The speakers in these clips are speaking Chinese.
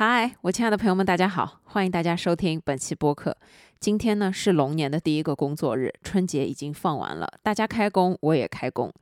嗨，我亲爱的朋友们，大家好，欢迎大家收听本期播客。今天呢是龙年的第一个工作日，春节已经放完了，大家开工，我也开工。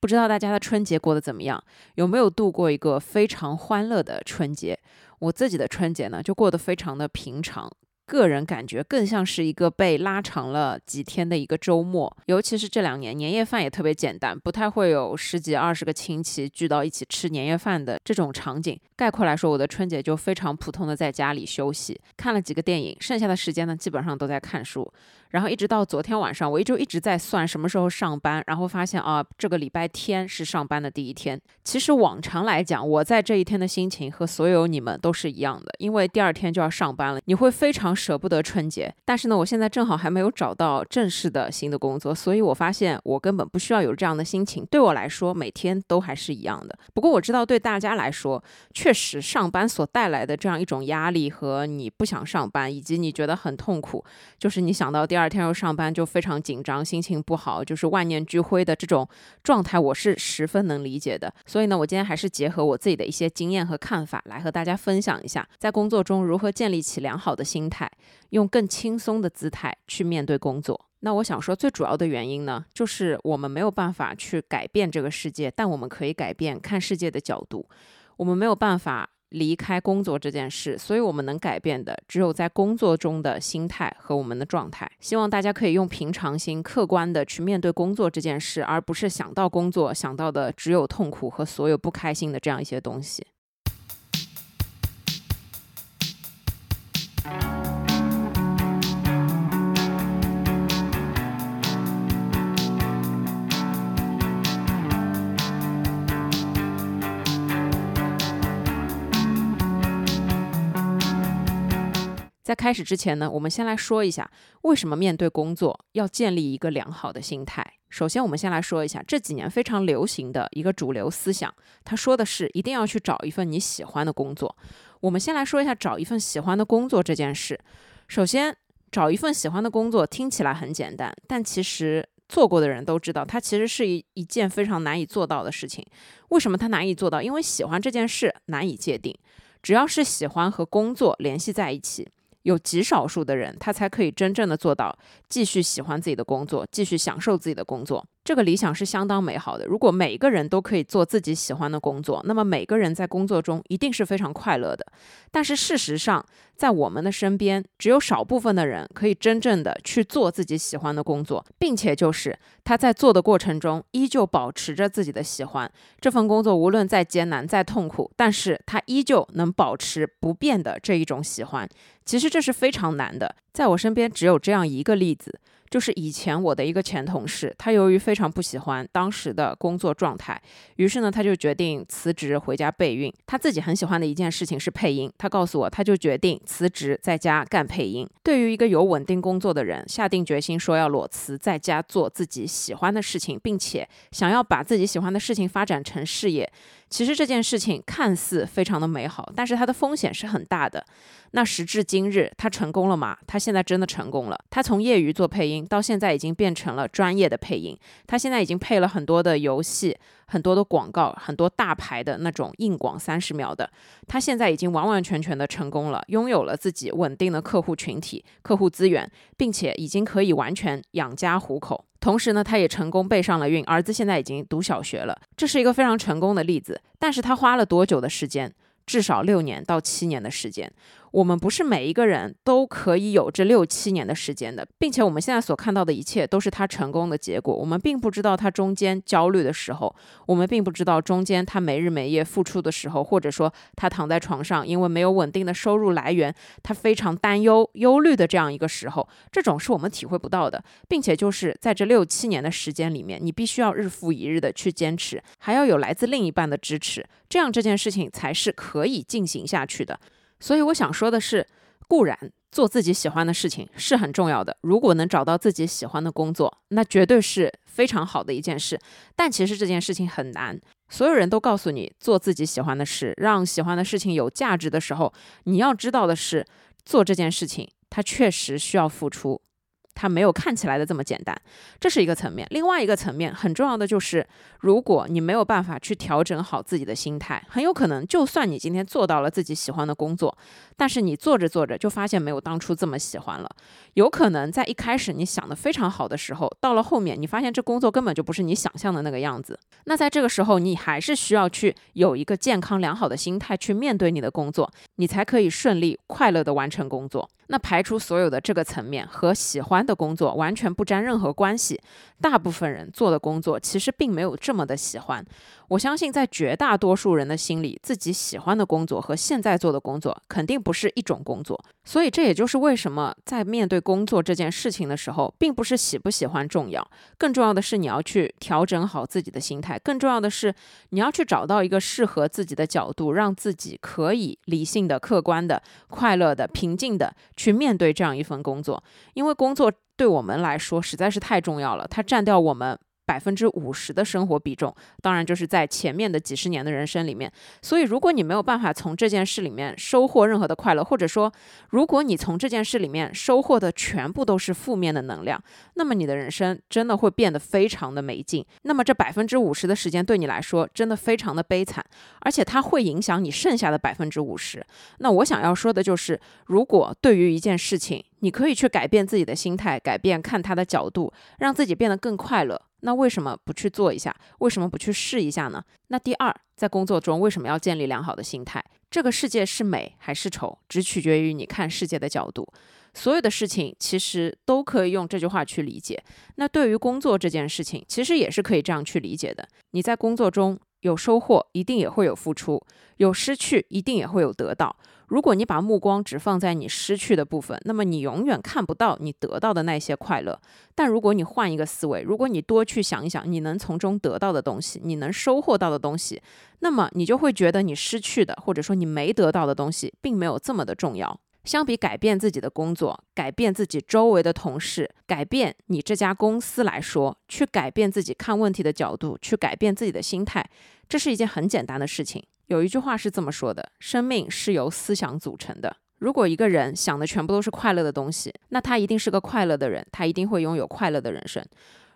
不知道大家的春节过得怎么样，有没有度过一个非常欢乐的春节？我自己的春节呢，就过得非常的平常。个人感觉更像是一个被拉长了几天的一个周末，尤其是这两年年夜饭也特别简单，不太会有十几二十个亲戚聚到一起吃年夜饭的这种场景。概括来说，我的春节就非常普通的在家里休息，看了几个电影，剩下的时间呢基本上都在看书。然后一直到昨天晚上，我一直一直在算什么时候上班，然后发现啊，这个礼拜天是上班的第一天。其实往常来讲，我在这一天的心情和所有你们都是一样的，因为第二天就要上班了，你会非常舍不得春节。但是呢，我现在正好还没有找到正式的新的工作，所以我发现我根本不需要有这样的心情。对我来说，每天都还是一样的。不过我知道，对大家来说，确实上班所带来的这样一种压力和你不想上班，以及你觉得很痛苦，就是你想到第。第二天又上班就非常紧张，心情不好，就是万念俱灰的这种状态，我是十分能理解的。所以呢，我今天还是结合我自己的一些经验和看法，来和大家分享一下，在工作中如何建立起良好的心态，用更轻松的姿态去面对工作。那我想说，最主要的原因呢，就是我们没有办法去改变这个世界，但我们可以改变看世界的角度。我们没有办法。离开工作这件事，所以我们能改变的只有在工作中的心态和我们的状态。希望大家可以用平常心、客观的去面对工作这件事，而不是想到工作想到的只有痛苦和所有不开心的这样一些东西。在开始之前呢，我们先来说一下为什么面对工作要建立一个良好的心态。首先，我们先来说一下这几年非常流行的一个主流思想，他说的是一定要去找一份你喜欢的工作。我们先来说一下找一份喜欢的工作这件事。首先，找一份喜欢的工作听起来很简单，但其实做过的人都知道，它其实是一一件非常难以做到的事情。为什么它难以做到？因为喜欢这件事难以界定。只要是喜欢和工作联系在一起。有极少数的人，他才可以真正的做到继续喜欢自己的工作，继续享受自己的工作。这个理想是相当美好的。如果每个人都可以做自己喜欢的工作，那么每个人在工作中一定是非常快乐的。但是事实上，在我们的身边，只有少部分的人可以真正的去做自己喜欢的工作，并且就是他在做的过程中依旧保持着自己的喜欢。这份工作无论再艰难、再痛苦，但是他依旧能保持不变的这一种喜欢。其实这是非常难的。在我身边只有这样一个例子。就是以前我的一个前同事，他由于非常不喜欢当时的工作状态，于是呢，他就决定辞职回家备孕。他自己很喜欢的一件事情是配音，他告诉我，他就决定辞职在家干配音。对于一个有稳定工作的人，下定决心说要裸辞在家做自己喜欢的事情，并且想要把自己喜欢的事情发展成事业。其实这件事情看似非常的美好，但是它的风险是很大的。那时至今日，他成功了吗？他现在真的成功了。他从业余做配音，到现在已经变成了专业的配音。他现在已经配了很多的游戏、很多的广告、很多大牌的那种硬广三十秒的。他现在已经完完全全的成功了，拥有了自己稳定的客户群体、客户资源，并且已经可以完全养家糊口。同时呢，他也成功备上了孕，儿子现在已经读小学了，这是一个非常成功的例子。但是他花了多久的时间？至少六年到七年的时间。我们不是每一个人都可以有这六七年的时间的，并且我们现在所看到的一切都是他成功的结果。我们并不知道他中间焦虑的时候，我们并不知道中间他没日没夜付出的时候，或者说他躺在床上因为没有稳定的收入来源，他非常担忧、忧虑的这样一个时候，这种是我们体会不到的。并且就是在这六七年的时间里面，你必须要日复一日的去坚持，还要有来自另一半的支持，这样这件事情才是可以进行下去的。所以我想说的是，固然做自己喜欢的事情是很重要的。如果能找到自己喜欢的工作，那绝对是非常好的一件事。但其实这件事情很难。所有人都告诉你做自己喜欢的事，让喜欢的事情有价值的时候，你要知道的是，做这件事情它确实需要付出。它没有看起来的这么简单，这是一个层面。另外一个层面很重要的就是，如果你没有办法去调整好自己的心态，很有可能，就算你今天做到了自己喜欢的工作，但是你做着做着就发现没有当初这么喜欢了。有可能在一开始你想的非常好的时候，到了后面你发现这工作根本就不是你想象的那个样子。那在这个时候，你还是需要去有一个健康良好的心态去面对你的工作，你才可以顺利快乐的完成工作。那排除所有的这个层面和喜欢的工作完全不沾任何关系，大部分人做的工作其实并没有这么的喜欢。我相信在绝大多数人的心里，自己喜欢的工作和现在做的工作肯定不是一种工作。所以这也就是为什么在面对工作这件事情的时候，并不是喜不喜欢重要，更重要的是你要去调整好自己的心态，更重要的是你要去找到一个适合自己的角度，让自己可以理性的、客观的、快乐的、平静的。去面对这样一份工作，因为工作对我们来说实在是太重要了，它占掉我们。百分之五十的生活比重，当然就是在前面的几十年的人生里面。所以，如果你没有办法从这件事里面收获任何的快乐，或者说，如果你从这件事里面收获的全部都是负面的能量，那么你的人生真的会变得非常的没劲。那么这百分之五十的时间对你来说真的非常的悲惨，而且它会影响你剩下的百分之五十。那我想要说的就是，如果对于一件事情，你可以去改变自己的心态，改变看它的角度，让自己变得更快乐。那为什么不去做一下？为什么不去试一下呢？那第二，在工作中为什么要建立良好的心态？这个世界是美还是丑，只取决于你看世界的角度。所有的事情其实都可以用这句话去理解。那对于工作这件事情，其实也是可以这样去理解的。你在工作中有收获，一定也会有付出；有失去，一定也会有得到。如果你把目光只放在你失去的部分，那么你永远看不到你得到的那些快乐。但如果你换一个思维，如果你多去想一想你能从中得到的东西，你能收获到的东西，那么你就会觉得你失去的，或者说你没得到的东西，并没有这么的重要。相比改变自己的工作，改变自己周围的同事，改变你这家公司来说，去改变自己看问题的角度，去改变自己的心态，这是一件很简单的事情。有一句话是这么说的：生命是由思想组成的。如果一个人想的全部都是快乐的东西，那他一定是个快乐的人，他一定会拥有快乐的人生。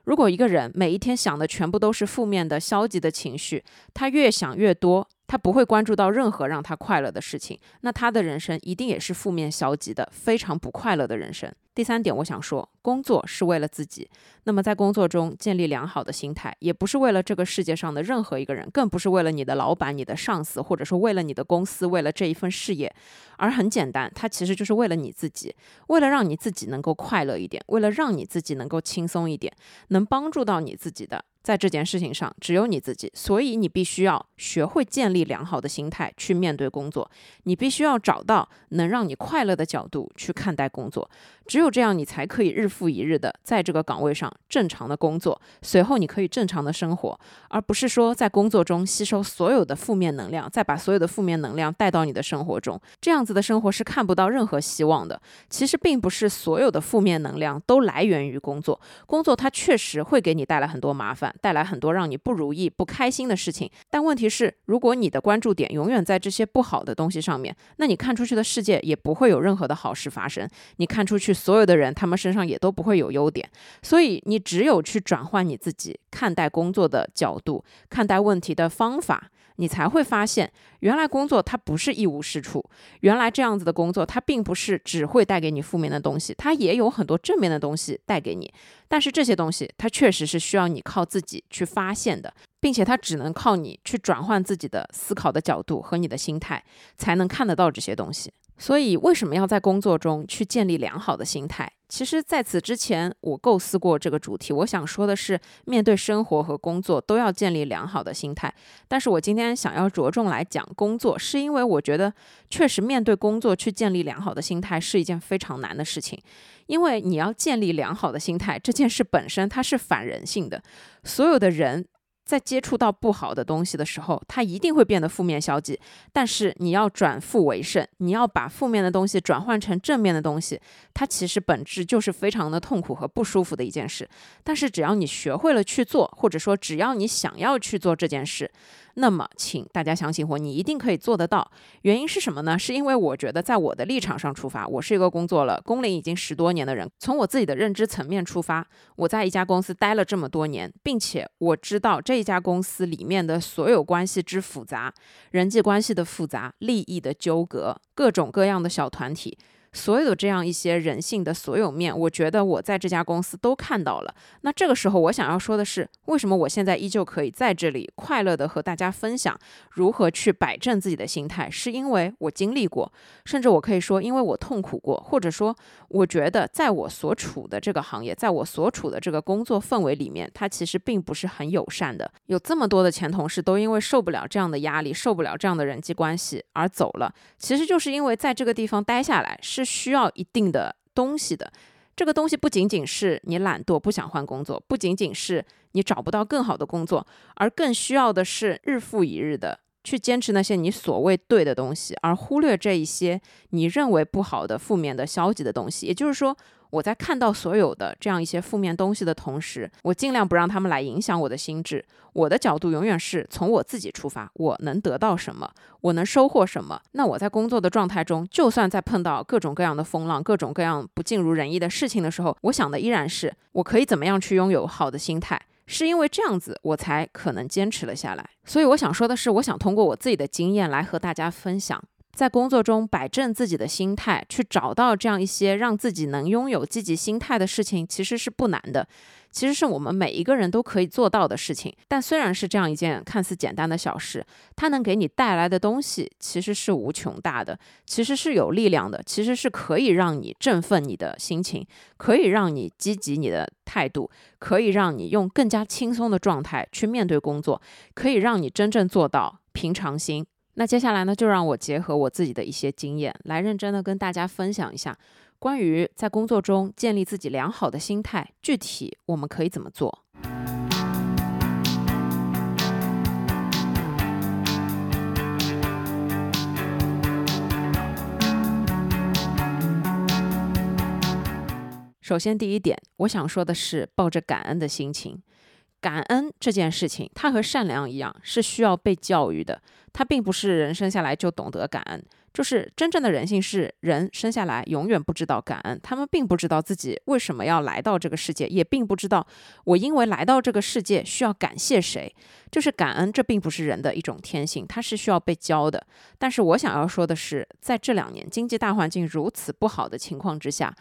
如果一个人每一天想的全部都是负面的、消极的情绪，他越想越多，他不会关注到任何让他快乐的事情，那他的人生一定也是负面、消极的，非常不快乐的人生。第三点，我想说，工作是为了自己。那么在工作中建立良好的心态，也不是为了这个世界上的任何一个人，更不是为了你的老板、你的上司，或者说为了你的公司，为了这一份事业，而很简单，它其实就是为了你自己，为了让你自己能够快乐一点，为了让你自己能够轻松一点，能帮助到你自己的。在这件事情上，只有你自己，所以你必须要学会建立良好的心态去面对工作。你必须要找到能让你快乐的角度去看待工作。只有这样，你才可以日复一日的在这个岗位上正常的工作。随后，你可以正常的生活，而不是说在工作中吸收所有的负面能量，再把所有的负面能量带到你的生活中。这样子的生活是看不到任何希望的。其实，并不是所有的负面能量都来源于工作。工作它确实会给你带来很多麻烦。带来很多让你不如意、不开心的事情，但问题是，如果你的关注点永远在这些不好的东西上面，那你看出去的世界也不会有任何的好事发生。你看出去，所有的人他们身上也都不会有优点。所以，你只有去转换你自己看待工作的角度、看待问题的方法。你才会发现，原来工作它不是一无是处，原来这样子的工作它并不是只会带给你负面的东西，它也有很多正面的东西带给你。但是这些东西它确实是需要你靠自己去发现的，并且它只能靠你去转换自己的思考的角度和你的心态，才能看得到这些东西。所以，为什么要在工作中去建立良好的心态？其实，在此之前，我构思过这个主题。我想说的是，面对生活和工作都要建立良好的心态。但是我今天想要着重来讲工作，是因为我觉得，确实面对工作去建立良好的心态是一件非常难的事情。因为你要建立良好的心态，这件事本身它是反人性的，所有的人。在接触到不好的东西的时候，它一定会变得负面消极。但是你要转负为胜，你要把负面的东西转换成正面的东西，它其实本质就是非常的痛苦和不舒服的一件事。但是只要你学会了去做，或者说只要你想要去做这件事，那么请大家相信我，你一定可以做得到。原因是什么呢？是因为我觉得在我的立场上出发，我是一个工作了工龄已经十多年的人，从我自己的认知层面出发，我在一家公司待了这么多年，并且我知道这一家公司里面的所有关系之复杂，人际关系的复杂，利益的纠葛，各种各样的小团体。所有的这样一些人性的所有面，我觉得我在这家公司都看到了。那这个时候，我想要说的是，为什么我现在依旧可以在这里快乐的和大家分享如何去摆正自己的心态？是因为我经历过，甚至我可以说，因为我痛苦过，或者说，我觉得在我所处的这个行业，在我所处的这个工作氛围里面，它其实并不是很友善的。有这么多的前同事都因为受不了这样的压力，受不了这样的人际关系而走了，其实就是因为在这个地方待下来是。是需要一定的东西的，这个东西不仅仅是你懒惰不想换工作，不仅仅是你找不到更好的工作，而更需要的是日复一日的去坚持那些你所谓对的东西，而忽略这一些你认为不好的、负面的、消极的东西。也就是说。我在看到所有的这样一些负面东西的同时，我尽量不让他们来影响我的心智。我的角度永远是从我自己出发，我能得到什么，我能收获什么。那我在工作的状态中，就算在碰到各种各样的风浪、各种各样不尽如人意的事情的时候，我想的依然是我可以怎么样去拥有好的心态。是因为这样子，我才可能坚持了下来。所以我想说的是，我想通过我自己的经验来和大家分享。在工作中摆正自己的心态，去找到这样一些让自己能拥有积极心态的事情，其实是不难的。其实是我们每一个人都可以做到的事情。但虽然是这样一件看似简单的小事，它能给你带来的东西其实是无穷大的，其实是有力量的，其实是可以让你振奋你的心情，可以让你积极你的态度，可以让你用更加轻松的状态去面对工作，可以让你真正做到平常心。那接下来呢，就让我结合我自己的一些经验，来认真的跟大家分享一下，关于在工作中建立自己良好的心态，具体我们可以怎么做。首先，第一点，我想说的是，抱着感恩的心情。感恩这件事情，它和善良一样，是需要被教育的。它并不是人生下来就懂得感恩，就是真正的人性是人生下来永远不知道感恩。他们并不知道自己为什么要来到这个世界，也并不知道我因为来到这个世界需要感谢谁。就是感恩，这并不是人的一种天性，它是需要被教的。但是我想要说的是，在这两年经济大环境如此不好的情况之下，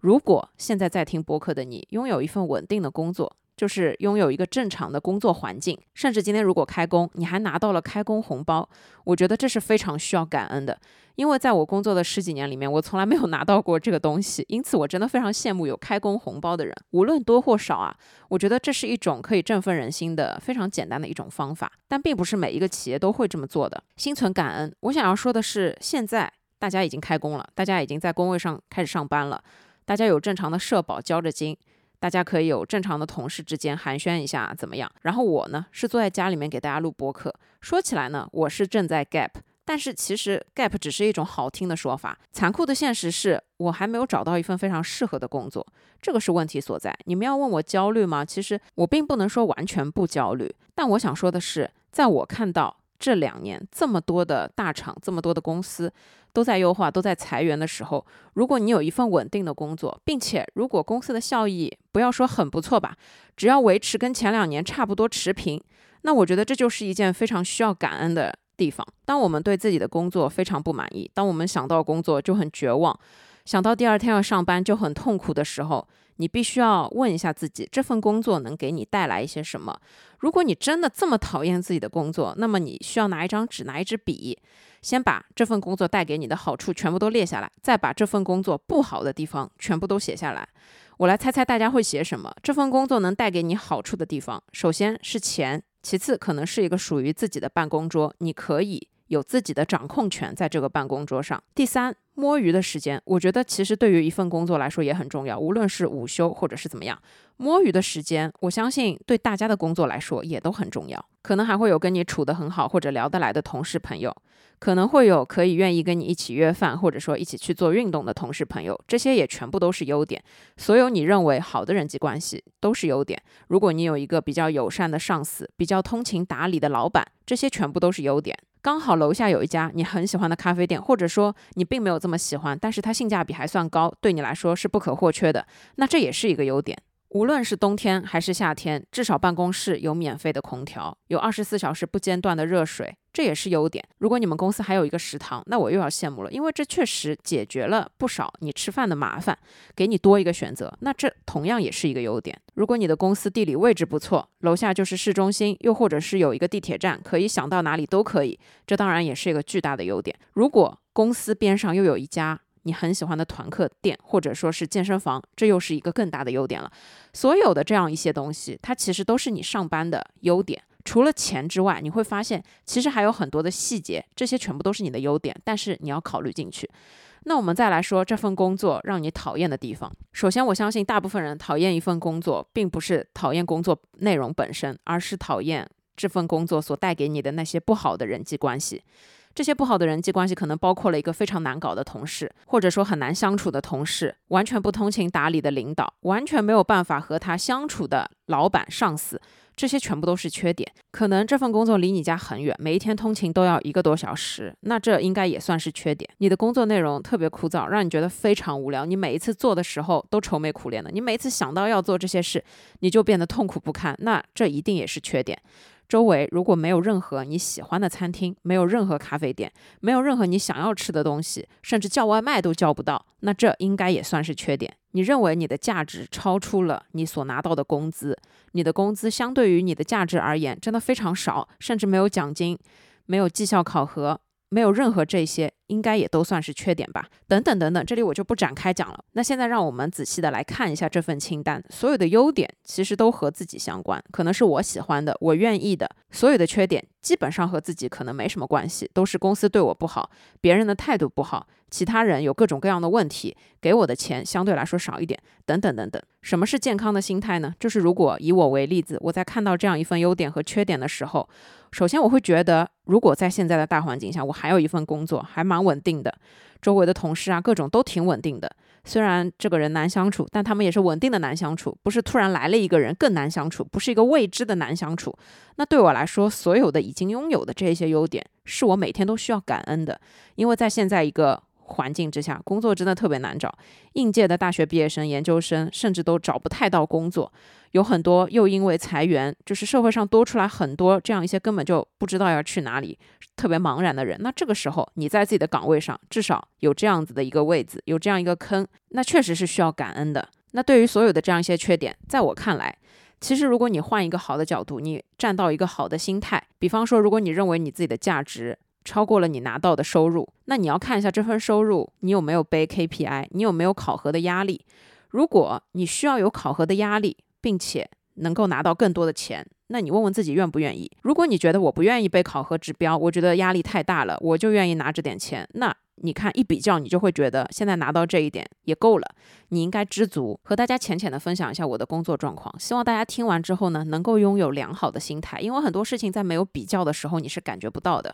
如果现在在听播客的你拥有一份稳定的工作，就是拥有一个正常的工作环境，甚至今天如果开工，你还拿到了开工红包，我觉得这是非常需要感恩的。因为在我工作的十几年里面，我从来没有拿到过这个东西，因此我真的非常羡慕有开工红包的人，无论多或少啊，我觉得这是一种可以振奋人心的非常简单的一种方法。但并不是每一个企业都会这么做的。心存感恩，我想要说的是，现在大家已经开工了，大家已经在工位上开始上班了，大家有正常的社保交着金。大家可以有正常的同事之间寒暄一下，怎么样？然后我呢是坐在家里面给大家录播客。说起来呢，我是正在 gap，但是其实 gap 只是一种好听的说法。残酷的现实是我还没有找到一份非常适合的工作，这个是问题所在。你们要问我焦虑吗？其实我并不能说完全不焦虑，但我想说的是，在我看到。这两年这么多的大厂，这么多的公司都在优化、都在裁员的时候，如果你有一份稳定的工作，并且如果公司的效益不要说很不错吧，只要维持跟前两年差不多持平，那我觉得这就是一件非常需要感恩的地方。当我们对自己的工作非常不满意，当我们想到工作就很绝望，想到第二天要上班就很痛苦的时候，你必须要问一下自己，这份工作能给你带来一些什么？如果你真的这么讨厌自己的工作，那么你需要拿一张纸，拿一支笔，先把这份工作带给你的好处全部都列下来，再把这份工作不好的地方全部都写下来。我来猜猜大家会写什么？这份工作能带给你好处的地方，首先是钱，其次可能是一个属于自己的办公桌，你可以有自己的掌控权在这个办公桌上。第三。摸鱼的时间，我觉得其实对于一份工作来说也很重要，无论是午休或者是怎么样，摸鱼的时间，我相信对大家的工作来说也都很重要。可能还会有跟你处得很好或者聊得来的同事朋友，可能会有可以愿意跟你一起约饭或者说一起去做运动的同事朋友，这些也全部都是优点。所有你认为好的人际关系都是优点。如果你有一个比较友善的上司，比较通情达理的老板，这些全部都是优点。刚好楼下有一家你很喜欢的咖啡店，或者说你并没有这么喜欢，但是它性价比还算高，对你来说是不可或缺的，那这也是一个优点。无论是冬天还是夏天，至少办公室有免费的空调，有二十四小时不间断的热水，这也是优点。如果你们公司还有一个食堂，那我又要羡慕了，因为这确实解决了不少你吃饭的麻烦，给你多一个选择，那这同样也是一个优点。如果你的公司地理位置不错，楼下就是市中心，又或者是有一个地铁站，可以想到哪里都可以，这当然也是一个巨大的优点。如果公司边上又有一家。你很喜欢的团课店，或者说是健身房，这又是一个更大的优点了。所有的这样一些东西，它其实都是你上班的优点。除了钱之外，你会发现其实还有很多的细节，这些全部都是你的优点，但是你要考虑进去。那我们再来说这份工作让你讨厌的地方。首先，我相信大部分人讨厌一份工作，并不是讨厌工作内容本身，而是讨厌这份工作所带给你的那些不好的人际关系。这些不好的人际关系可能包括了一个非常难搞的同事，或者说很难相处的同事，完全不通情达理的领导，完全没有办法和他相处的老板、上司，这些全部都是缺点。可能这份工作离你家很远，每一天通勤都要一个多小时，那这应该也算是缺点。你的工作内容特别枯燥，让你觉得非常无聊，你每一次做的时候都愁眉苦脸的，你每一次想到要做这些事，你就变得痛苦不堪，那这一定也是缺点。周围如果没有任何你喜欢的餐厅，没有任何咖啡店，没有任何你想要吃的东西，甚至叫外卖都叫不到，那这应该也算是缺点。你认为你的价值超出了你所拿到的工资，你的工资相对于你的价值而言真的非常少，甚至没有奖金，没有绩效考核。没有任何这些，应该也都算是缺点吧。等等等等，这里我就不展开讲了。那现在让我们仔细的来看一下这份清单，所有的优点其实都和自己相关，可能是我喜欢的，我愿意的。所有的缺点基本上和自己可能没什么关系，都是公司对我不好，别人的态度不好，其他人有各种各样的问题，给我的钱相对来说少一点，等等等等。什么是健康的心态呢？就是如果以我为例子，我在看到这样一份优点和缺点的时候。首先，我会觉得，如果在现在的大环境下，我还有一份工作，还蛮蛮稳定的，周围的同事啊，各种都挺稳定的。虽然这个人难相处，但他们也是稳定的难相处，不是突然来了一个人更难相处，不是一个未知的难相处。那对我来说，所有的已经拥有的这些优点，是我每天都需要感恩的，因为在现在一个。环境之下，工作真的特别难找。应届的大学毕业生、研究生，甚至都找不太到工作。有很多又因为裁员，就是社会上多出来很多这样一些根本就不知道要去哪里、特别茫然的人。那这个时候，你在自己的岗位上，至少有这样子的一个位子，有这样一个坑，那确实是需要感恩的。那对于所有的这样一些缺点，在我看来，其实如果你换一个好的角度，你站到一个好的心态，比方说，如果你认为你自己的价值，超过了你拿到的收入，那你要看一下这份收入，你有没有背 KPI，你有没有考核的压力。如果你需要有考核的压力，并且能够拿到更多的钱，那你问问自己愿不愿意。如果你觉得我不愿意被考核指标，我觉得压力太大了，我就愿意拿这点钱，那。你看一比较，你就会觉得现在拿到这一点也够了，你应该知足。和大家浅浅的分享一下我的工作状况，希望大家听完之后呢，能够拥有良好的心态，因为很多事情在没有比较的时候你是感觉不到的。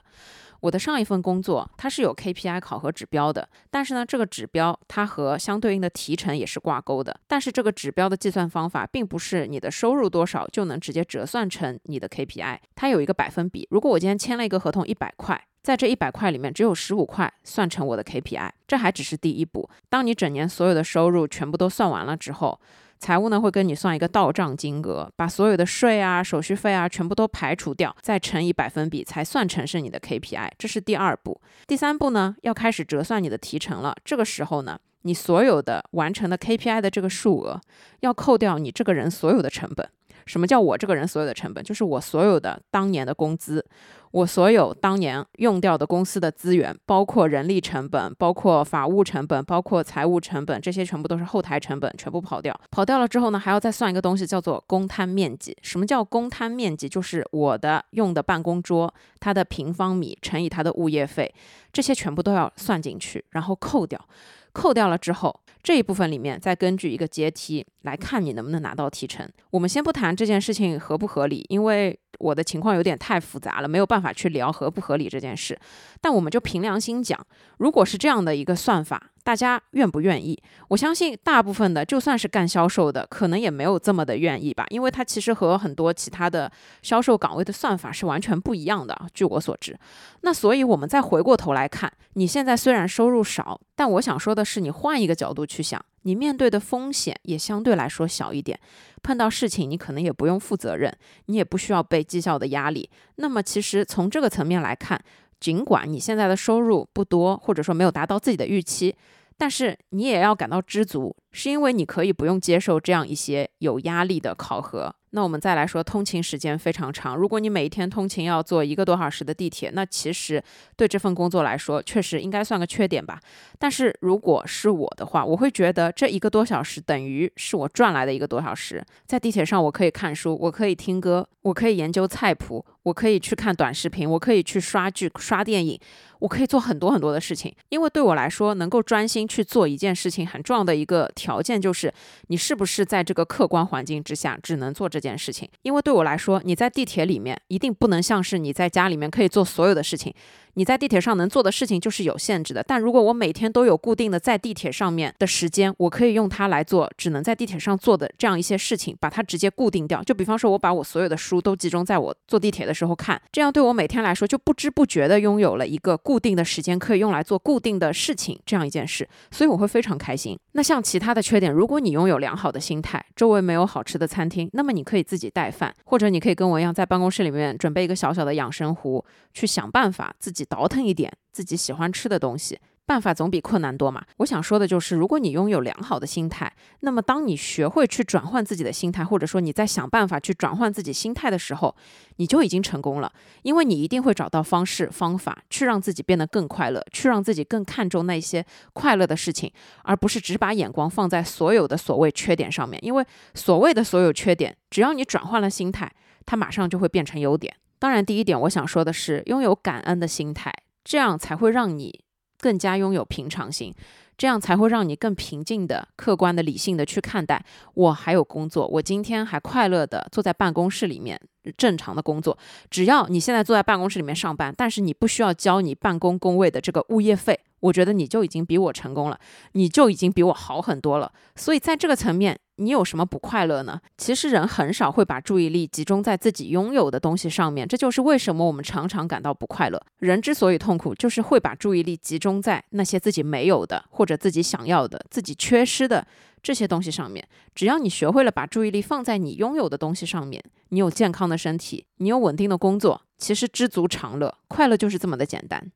我的上一份工作它是有 KPI 考核指标的，但是呢，这个指标它和相对应的提成也是挂钩的，但是这个指标的计算方法并不是你的收入多少就能直接折算成你的 KPI，它有一个百分比。如果我今天签了一个合同一百块。在这一百块里面，只有十五块算成我的 KPI，这还只是第一步。当你整年所有的收入全部都算完了之后，财务呢会跟你算一个到账金额，把所有的税啊、手续费啊全部都排除掉，再乘以百分比，才算成是你的 KPI。这是第二步。第三步呢，要开始折算你的提成了。这个时候呢，你所有的完成的 KPI 的这个数额，要扣掉你这个人所有的成本。什么叫我这个人所有的成本？就是我所有的当年的工资，我所有当年用掉的公司的资源，包括人力成本、包括法务成本、包括财务成本，这些全部都是后台成本，全部跑掉。跑掉了之后呢，还要再算一个东西，叫做公摊面积。什么叫公摊面积？就是我的用的办公桌，它的平方米乘以它的物业费，这些全部都要算进去，然后扣掉。扣掉了之后，这一部分里面再根据一个阶梯来看你能不能拿到提成。我们先不谈这件事情合不合理，因为我的情况有点太复杂了，没有办法去聊合不合理这件事。但我们就凭良心讲，如果是这样的一个算法。大家愿不愿意？我相信大部分的，就算是干销售的，可能也没有这么的愿意吧，因为它其实和很多其他的销售岗位的算法是完全不一样的。据我所知，那所以我们再回过头来看，你现在虽然收入少，但我想说的是，你换一个角度去想，你面对的风险也相对来说小一点，碰到事情你可能也不用负责任，你也不需要被绩效的压力。那么其实从这个层面来看。尽管你现在的收入不多，或者说没有达到自己的预期，但是你也要感到知足，是因为你可以不用接受这样一些有压力的考核。那我们再来说，通勤时间非常长。如果你每一天通勤要坐一个多小时的地铁，那其实对这份工作来说，确实应该算个缺点吧。但是如果是我的话，我会觉得这一个多小时等于是我赚来的一个多小时。在地铁上，我可以看书，我可以听歌，我可以研究菜谱，我可以去看短视频，我可以去刷剧、刷电影。我可以做很多很多的事情，因为对我来说，能够专心去做一件事情，很重要的一个条件就是，你是不是在这个客观环境之下只能做这件事情。因为对我来说，你在地铁里面一定不能像是你在家里面可以做所有的事情。你在地铁上能做的事情就是有限制的，但如果我每天都有固定的在地铁上面的时间，我可以用它来做只能在地铁上做的这样一些事情，把它直接固定掉。就比方说，我把我所有的书都集中在我坐地铁的时候看，这样对我每天来说就不知不觉的拥有了一个固定的时间可以用来做固定的事情这样一件事，所以我会非常开心。那像其他的缺点，如果你拥有良好的心态，周围没有好吃的餐厅，那么你可以自己带饭，或者你可以跟我一样在办公室里面准备一个小小的养生壶，去想办法自己倒腾一点。自己喜欢吃的东西，办法总比困难多嘛。我想说的就是，如果你拥有良好的心态，那么当你学会去转换自己的心态，或者说你在想办法去转换自己心态的时候，你就已经成功了。因为你一定会找到方式方法，去让自己变得更快乐，去让自己更看重那些快乐的事情，而不是只把眼光放在所有的所谓缺点上面。因为所谓的所有缺点，只要你转换了心态，它马上就会变成优点。当然，第一点我想说的是，拥有感恩的心态。这样才会让你更加拥有平常心，这样才会让你更平静的、客观的、理性的去看待。我还有工作，我今天还快乐的坐在办公室里面正常的工作。只要你现在坐在办公室里面上班，但是你不需要交你办公工位的这个物业费。我觉得你就已经比我成功了，你就已经比我好很多了。所以在这个层面，你有什么不快乐呢？其实人很少会把注意力集中在自己拥有的东西上面，这就是为什么我们常常感到不快乐。人之所以痛苦，就是会把注意力集中在那些自己没有的，或者自己想要的、自己缺失的这些东西上面。只要你学会了把注意力放在你拥有的东西上面，你有健康的身体，你有稳定的工作，其实知足常乐，快乐就是这么的简单。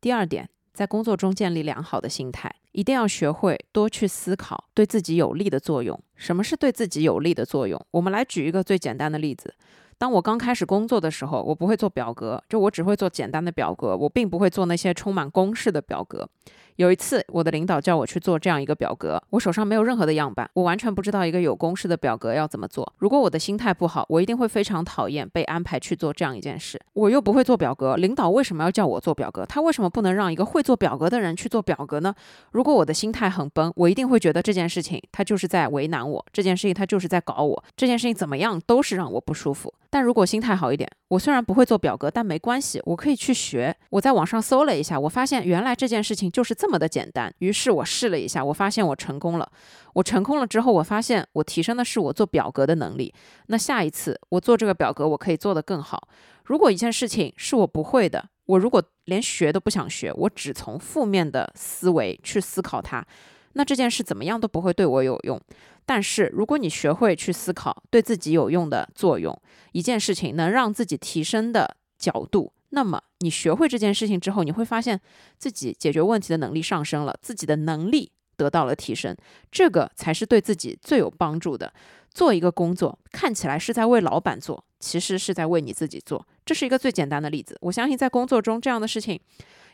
第二点，在工作中建立良好的心态，一定要学会多去思考对自己有利的作用。什么是对自己有利的作用？我们来举一个最简单的例子。当我刚开始工作的时候，我不会做表格，就我只会做简单的表格，我并不会做那些充满公式的表格。有一次，我的领导叫我去做这样一个表格，我手上没有任何的样板，我完全不知道一个有公式的表格要怎么做。如果我的心态不好，我一定会非常讨厌被安排去做这样一件事。我又不会做表格，领导为什么要叫我做表格？他为什么不能让一个会做表格的人去做表格呢？如果我的心态很崩，我一定会觉得这件事情他就是在为难我，这件事情他就是在搞我，这件事情怎么样都是让我不舒服。但如果心态好一点，我虽然不会做表格，但没关系，我可以去学。我在网上搜了一下，我发现原来这件事情就是这么么的简单。于是我试了一下，我发现我成功了。我成功了之后，我发现我提升的是我做表格的能力。那下一次我做这个表格，我可以做得更好。如果一件事情是我不会的，我如果连学都不想学，我只从负面的思维去思考它，那这件事怎么样都不会对我有用。但是，如果你学会去思考对自己有用的作用，一件事情能让自己提升的角度，那么你学会这件事情之后，你会发现自己解决问题的能力上升了，自己的能力得到了提升，这个才是对自己最有帮助的。做一个工作看起来是在为老板做，其实是在为你自己做。这是一个最简单的例子。我相信在工作中这样的事情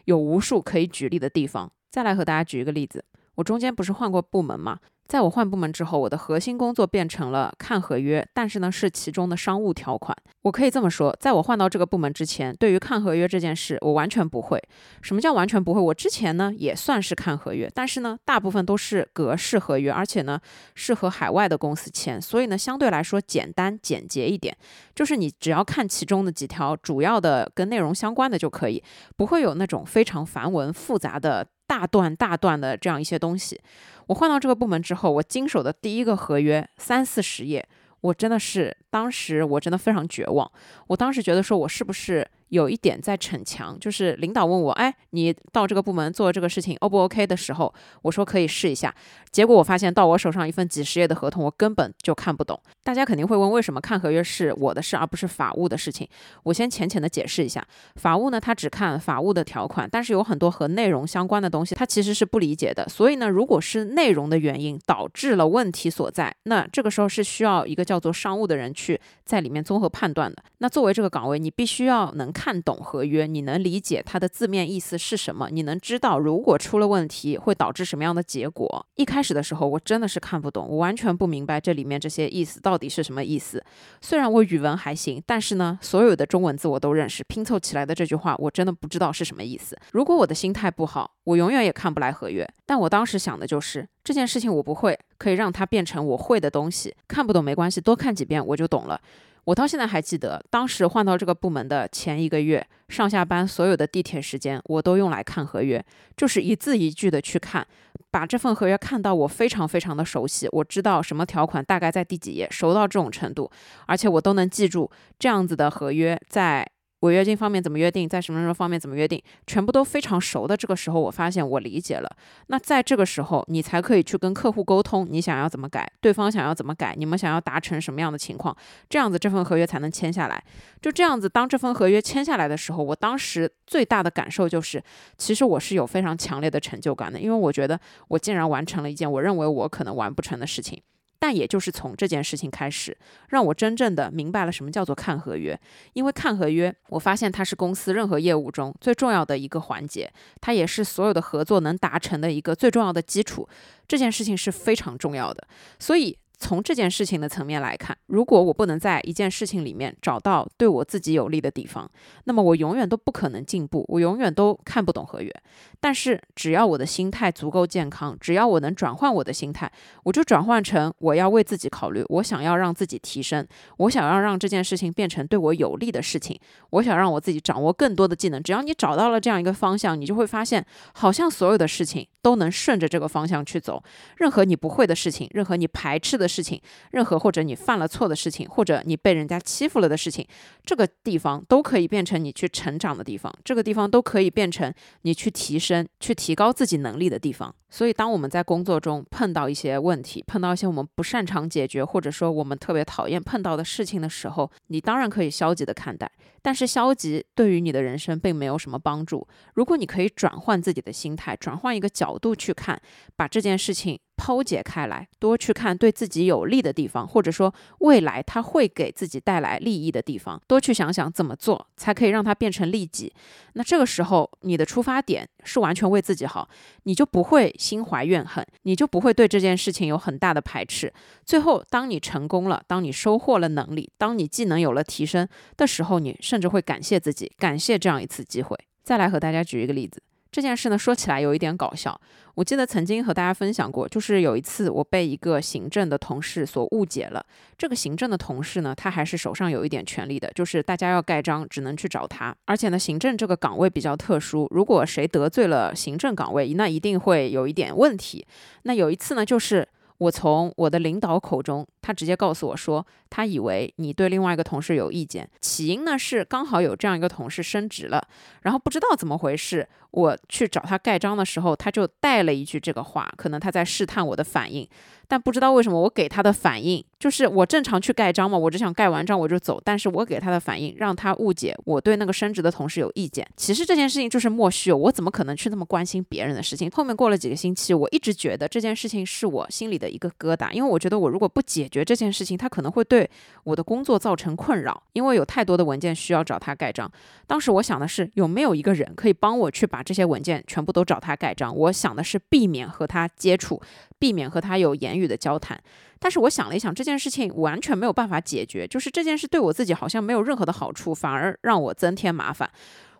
有无数可以举例的地方。再来和大家举一个例子，我中间不是换过部门吗？在我换部门之后，我的核心工作变成了看合约，但是呢是其中的商务条款。我可以这么说，在我换到这个部门之前，对于看合约这件事，我完全不会。什么叫完全不会？我之前呢也算是看合约，但是呢大部分都是格式合约，而且呢是和海外的公司签，所以呢相对来说简单简洁一点。就是你只要看其中的几条主要的跟内容相关的就可以，不会有那种非常繁文复杂的。大段大段的这样一些东西，我换到这个部门之后，我经手的第一个合约三四十页，我真的是当时我真的非常绝望，我当时觉得说我是不是？有一点在逞强，就是领导问我，哎，你到这个部门做这个事情，O 不 OK 的时候，我说可以试一下。结果我发现到我手上一份几十页的合同，我根本就看不懂。大家肯定会问，为什么看合约是我的事，而不是法务的事情？我先浅浅的解释一下，法务呢，他只看法务的条款，但是有很多和内容相关的东西，他其实是不理解的。所以呢，如果是内容的原因导致了问题所在，那这个时候是需要一个叫做商务的人去在里面综合判断的。那作为这个岗位，你必须要能看。看懂合约，你能理解它的字面意思是什么？你能知道如果出了问题会导致什么样的结果？一开始的时候，我真的是看不懂，我完全不明白这里面这些意思到底是什么意思。虽然我语文还行，但是呢，所有的中文字我都认识，拼凑起来的这句话我真的不知道是什么意思。如果我的心态不好，我永远也看不来合约。但我当时想的就是这件事情我不会，可以让它变成我会的东西。看不懂没关系，多看几遍我就懂了。我到现在还记得，当时换到这个部门的前一个月，上下班所有的地铁时间，我都用来看合约，就是一字一句的去看，把这份合约看到我非常非常的熟悉，我知道什么条款大概在第几页，熟到这种程度，而且我都能记住这样子的合约在。违约金方面怎么约定，在什么什么方面怎么约定，全部都非常熟的。这个时候，我发现我理解了。那在这个时候，你才可以去跟客户沟通，你想要怎么改，对方想要怎么改，你们想要达成什么样的情况，这样子这份合约才能签下来。就这样子，当这份合约签下来的时候，我当时最大的感受就是，其实我是有非常强烈的成就感的，因为我觉得我竟然完成了一件我认为我可能完不成的事情。但也就是从这件事情开始，让我真正的明白了什么叫做看合约。因为看合约，我发现它是公司任何业务中最重要的一个环节，它也是所有的合作能达成的一个最重要的基础。这件事情是非常重要的，所以。从这件事情的层面来看，如果我不能在一件事情里面找到对我自己有利的地方，那么我永远都不可能进步，我永远都看不懂合约。但是只要我的心态足够健康，只要我能转换我的心态，我就转换成我要为自己考虑，我想要让自己提升，我想要让这件事情变成对我有利的事情，我想让我自己掌握更多的技能。只要你找到了这样一个方向，你就会发现，好像所有的事情都能顺着这个方向去走。任何你不会的事情，任何你排斥的。事情，任何或者你犯了错的事情，或者你被人家欺负了的事情，这个地方都可以变成你去成长的地方，这个地方都可以变成你去提升、去提高自己能力的地方。所以，当我们在工作中碰到一些问题，碰到一些我们不擅长解决，或者说我们特别讨厌碰到的事情的时候，你当然可以消极的看待，但是消极对于你的人生并没有什么帮助。如果你可以转换自己的心态，转换一个角角度去看，把这件事情。剖解开来，多去看对自己有利的地方，或者说未来它会给自己带来利益的地方，多去想想怎么做才可以让它变成利己。那这个时候，你的出发点是完全为自己好，你就不会心怀怨恨，你就不会对这件事情有很大的排斥。最后，当你成功了，当你收获了能力，当你技能有了提升的时候，你甚至会感谢自己，感谢这样一次机会。再来和大家举一个例子。这件事呢，说起来有一点搞笑。我记得曾经和大家分享过，就是有一次我被一个行政的同事所误解了。这个行政的同事呢，他还是手上有一点权力的，就是大家要盖章，只能去找他。而且呢，行政这个岗位比较特殊，如果谁得罪了行政岗位，那一定会有一点问题。那有一次呢，就是我从我的领导口中他直接告诉我说，他以为你对另外一个同事有意见。起因呢是刚好有这样一个同事升职了，然后不知道怎么回事，我去找他盖章的时候，他就带了一句这个话，可能他在试探我的反应。但不知道为什么，我给他的反应就是我正常去盖章嘛，我只想盖完章我就走。但是我给他的反应让他误解我对那个升职的同事有意见。其实这件事情就是莫须有，我怎么可能去那么关心别人的事情？后面过了几个星期，我一直觉得这件事情是我心里的一个疙瘩，因为我觉得我如果不解决这件事情，他可能会对我的工作造成困扰，因为有太多的文件需要找他盖章。当时我想的是有没有一个人可以帮我去把这些文件全部都找他盖章。我想的是避免和他接触。避免和他有言语的交谈，但是我想了一想，这件事情完全没有办法解决，就是这件事对我自己好像没有任何的好处，反而让我增添麻烦。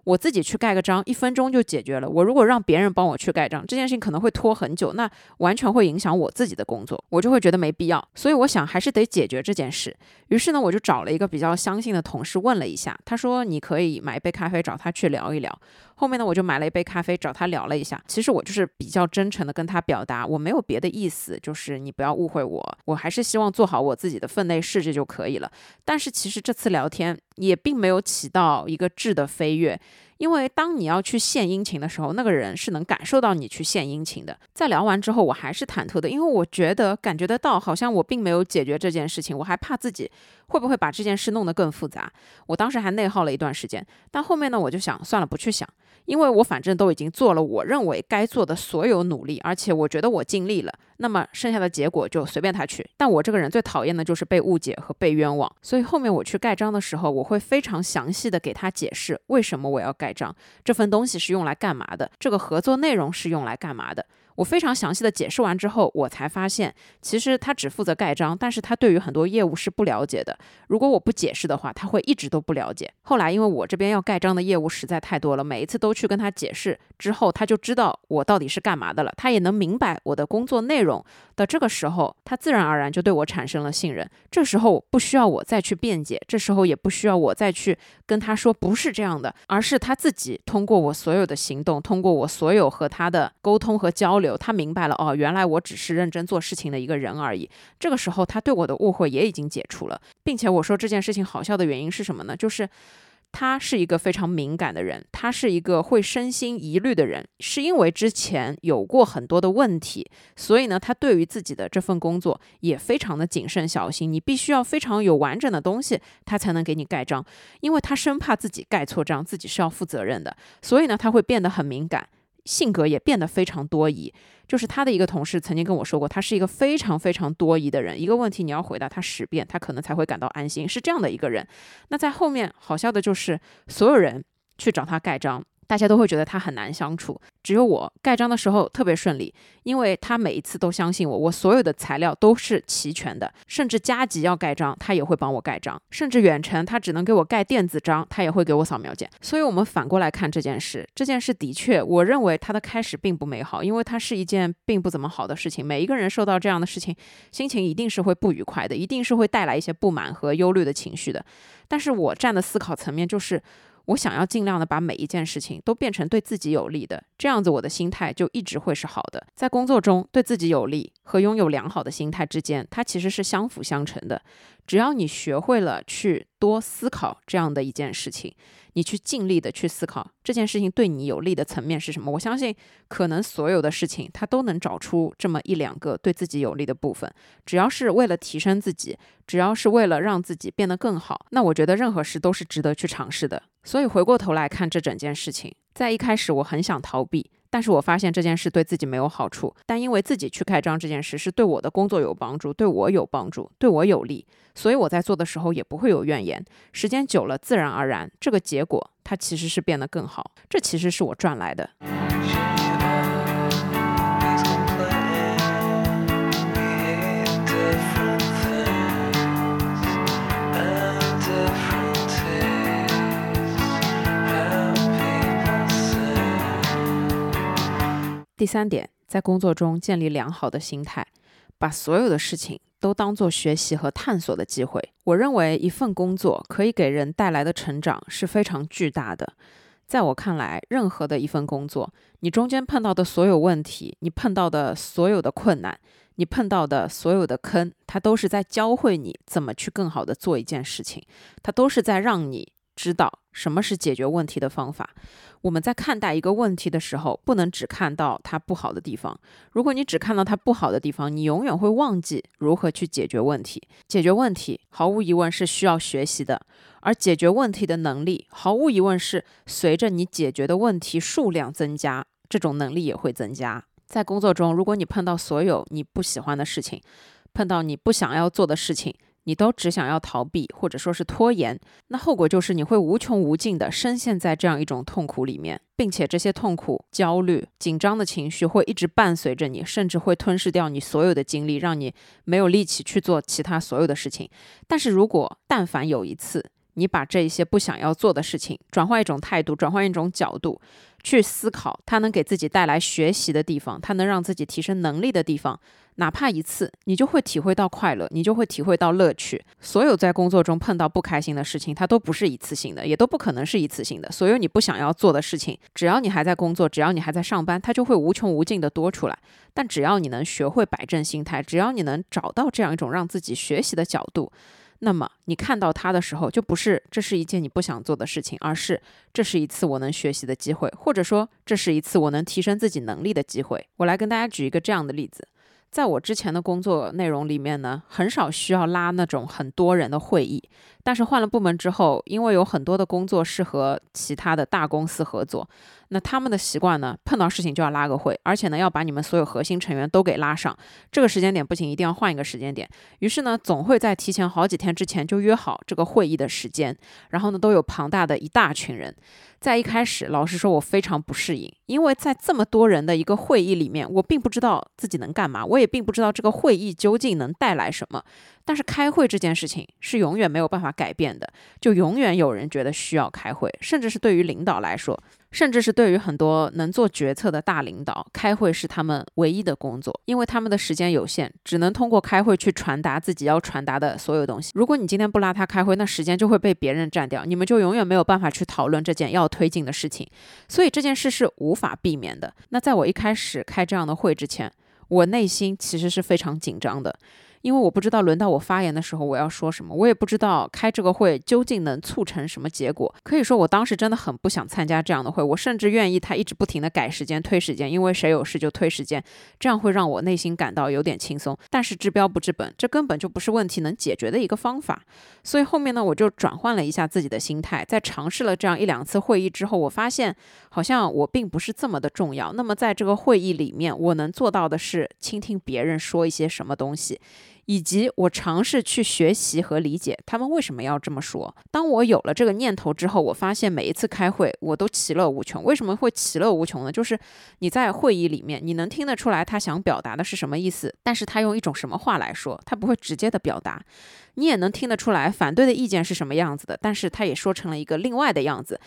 我自己去盖个章，一分钟就解决了。我如果让别人帮我去盖章，这件事情可能会拖很久，那完全会影响我自己的工作，我就会觉得没必要。所以我想还是得解决这件事。于是呢，我就找了一个比较相信的同事问了一下，他说你可以买一杯咖啡找他去聊一聊。后面呢，我就买了一杯咖啡找他聊了一下。其实我就是比较真诚的跟他表达，我没有别的意思，就是你不要误会我，我还是希望做好我自己的分内事，这就可以了。但是其实这次聊天也并没有起到一个质的飞跃。因为当你要去献殷勤的时候，那个人是能感受到你去献殷勤的。在聊完之后，我还是忐忑的，因为我觉得感觉得到，好像我并没有解决这件事情，我还怕自己会不会把这件事弄得更复杂。我当时还内耗了一段时间，但后面呢，我就想算了，不去想。因为我反正都已经做了我认为该做的所有努力，而且我觉得我尽力了，那么剩下的结果就随便他去。但我这个人最讨厌的就是被误解和被冤枉，所以后面我去盖章的时候，我会非常详细的给他解释为什么我要盖章，这份东西是用来干嘛的，这个合作内容是用来干嘛的。我非常详细的解释完之后，我才发现，其实他只负责盖章，但是他对于很多业务是不了解的。如果我不解释的话，他会一直都不了解。后来因为我这边要盖章的业务实在太多了，每一次都去跟他解释之后，他就知道我到底是干嘛的了，他也能明白我的工作内容的。这个时候，他自然而然就对我产生了信任。这时候不需要我再去辩解，这时候也不需要我再去跟他说不是这样的，而是他自己通过我所有的行动，通过我所有和他的沟通和交流。他明白了哦，原来我只是认真做事情的一个人而已。这个时候，他对我的误会也已经解除了，并且我说这件事情好笑的原因是什么呢？就是他是一个非常敏感的人，他是一个会身心疑虑的人，是因为之前有过很多的问题，所以呢，他对于自己的这份工作也非常的谨慎小心。你必须要非常有完整的东西，他才能给你盖章，因为他生怕自己盖错章，自己是要负责任的，所以呢，他会变得很敏感。性格也变得非常多疑，就是他的一个同事曾经跟我说过，他是一个非常非常多疑的人。一个问题你要回答他十遍，他可能才会感到安心，是这样的一个人。那在后面好笑的就是，所有人去找他盖章。大家都会觉得他很难相处，只有我盖章的时候特别顺利，因为他每一次都相信我，我所有的材料都是齐全的，甚至加急要盖章，他也会帮我盖章，甚至远程他只能给我盖电子章，他也会给我扫描件。所以，我们反过来看这件事，这件事的确，我认为它的开始并不美好，因为它是一件并不怎么好的事情。每一个人受到这样的事情，心情一定是会不愉快的，一定是会带来一些不满和忧虑的情绪的。但是我站的思考层面就是。我想要尽量的把每一件事情都变成对自己有利的，这样子我的心态就一直会是好的。在工作中，对自己有利和拥有良好的心态之间，它其实是相辅相成的。只要你学会了去多思考这样的一件事情。你去尽力的去思考这件事情对你有利的层面是什么？我相信，可能所有的事情它都能找出这么一两个对自己有利的部分。只要是为了提升自己，只要是为了让自己变得更好，那我觉得任何事都是值得去尝试的。所以回过头来看这整件事情，在一开始我很想逃避。但是我发现这件事对自己没有好处，但因为自己去开张这件事是对我的工作有帮助，对我有帮助，对我有利，所以我在做的时候也不会有怨言。时间久了，自然而然，这个结果它其实是变得更好，这其实是我赚来的。第三点，在工作中建立良好的心态，把所有的事情都当做学习和探索的机会。我认为一份工作可以给人带来的成长是非常巨大的。在我看来，任何的一份工作，你中间碰到的所有问题，你碰到的所有的困难，你碰到的所有的坑，它都是在教会你怎么去更好的做一件事情，它都是在让你知道什么是解决问题的方法。我们在看待一个问题的时候，不能只看到它不好的地方。如果你只看到它不好的地方，你永远会忘记如何去解决问题。解决问题毫无疑问是需要学习的，而解决问题的能力毫无疑问是随着你解决的问题数量增加，这种能力也会增加。在工作中，如果你碰到所有你不喜欢的事情，碰到你不想要做的事情，你都只想要逃避，或者说是拖延，那后果就是你会无穷无尽的深陷在这样一种痛苦里面，并且这些痛苦、焦虑、紧张的情绪会一直伴随着你，甚至会吞噬掉你所有的精力，让你没有力气去做其他所有的事情。但是如果但凡有一次，你把这一些不想要做的事情转换一种态度，转换一种角度。去思考，它能给自己带来学习的地方，它能让自己提升能力的地方，哪怕一次，你就会体会到快乐，你就会体会到乐趣。所有在工作中碰到不开心的事情，它都不是一次性的，也都不可能是一次性的。所有你不想要做的事情，只要你还在工作，只要你还在上班，它就会无穷无尽的多出来。但只要你能学会摆正心态，只要你能找到这样一种让自己学习的角度。那么你看到它的时候，就不是这是一件你不想做的事情，而是这是一次我能学习的机会，或者说这是一次我能提升自己能力的机会。我来跟大家举一个这样的例子，在我之前的工作内容里面呢，很少需要拉那种很多人的会议，但是换了部门之后，因为有很多的工作是和其他的大公司合作。那他们的习惯呢？碰到事情就要拉个会，而且呢要把你们所有核心成员都给拉上。这个时间点不行，一定要换一个时间点。于是呢，总会在提前好几天之前就约好这个会议的时间。然后呢，都有庞大的一大群人。在一开始，老实说，我非常不适应，因为在这么多人的一个会议里面，我并不知道自己能干嘛，我也并不知道这个会议究竟能带来什么。但是开会这件事情是永远没有办法改变的，就永远有人觉得需要开会，甚至是对于领导来说，甚至是对于很多能做决策的大领导，开会是他们唯一的工作，因为他们的时间有限，只能通过开会去传达自己要传达的所有东西。如果你今天不拉他开会，那时间就会被别人占掉，你们就永远没有办法去讨论这件要推进的事情，所以这件事是无法避免的。那在我一开始开这样的会之前，我内心其实是非常紧张的。因为我不知道轮到我发言的时候我要说什么，我也不知道开这个会究竟能促成什么结果。可以说我当时真的很不想参加这样的会，我甚至愿意他一直不停的改时间、推时间，因为谁有事就推时间，这样会让我内心感到有点轻松。但是治标不治本，这根本就不是问题能解决的一个方法。所以后面呢，我就转换了一下自己的心态，在尝试了这样一两次会议之后，我发现好像我并不是这么的重要。那么在这个会议里面，我能做到的是倾听别人说一些什么东西。以及我尝试去学习和理解他们为什么要这么说。当我有了这个念头之后，我发现每一次开会我都其乐无穷。为什么会其乐无穷呢？就是你在会议里面，你能听得出来他想表达的是什么意思，但是他用一种什么话来说，他不会直接的表达。你也能听得出来反对的意见是什么样子的，但是他也说成了一个另外的样子。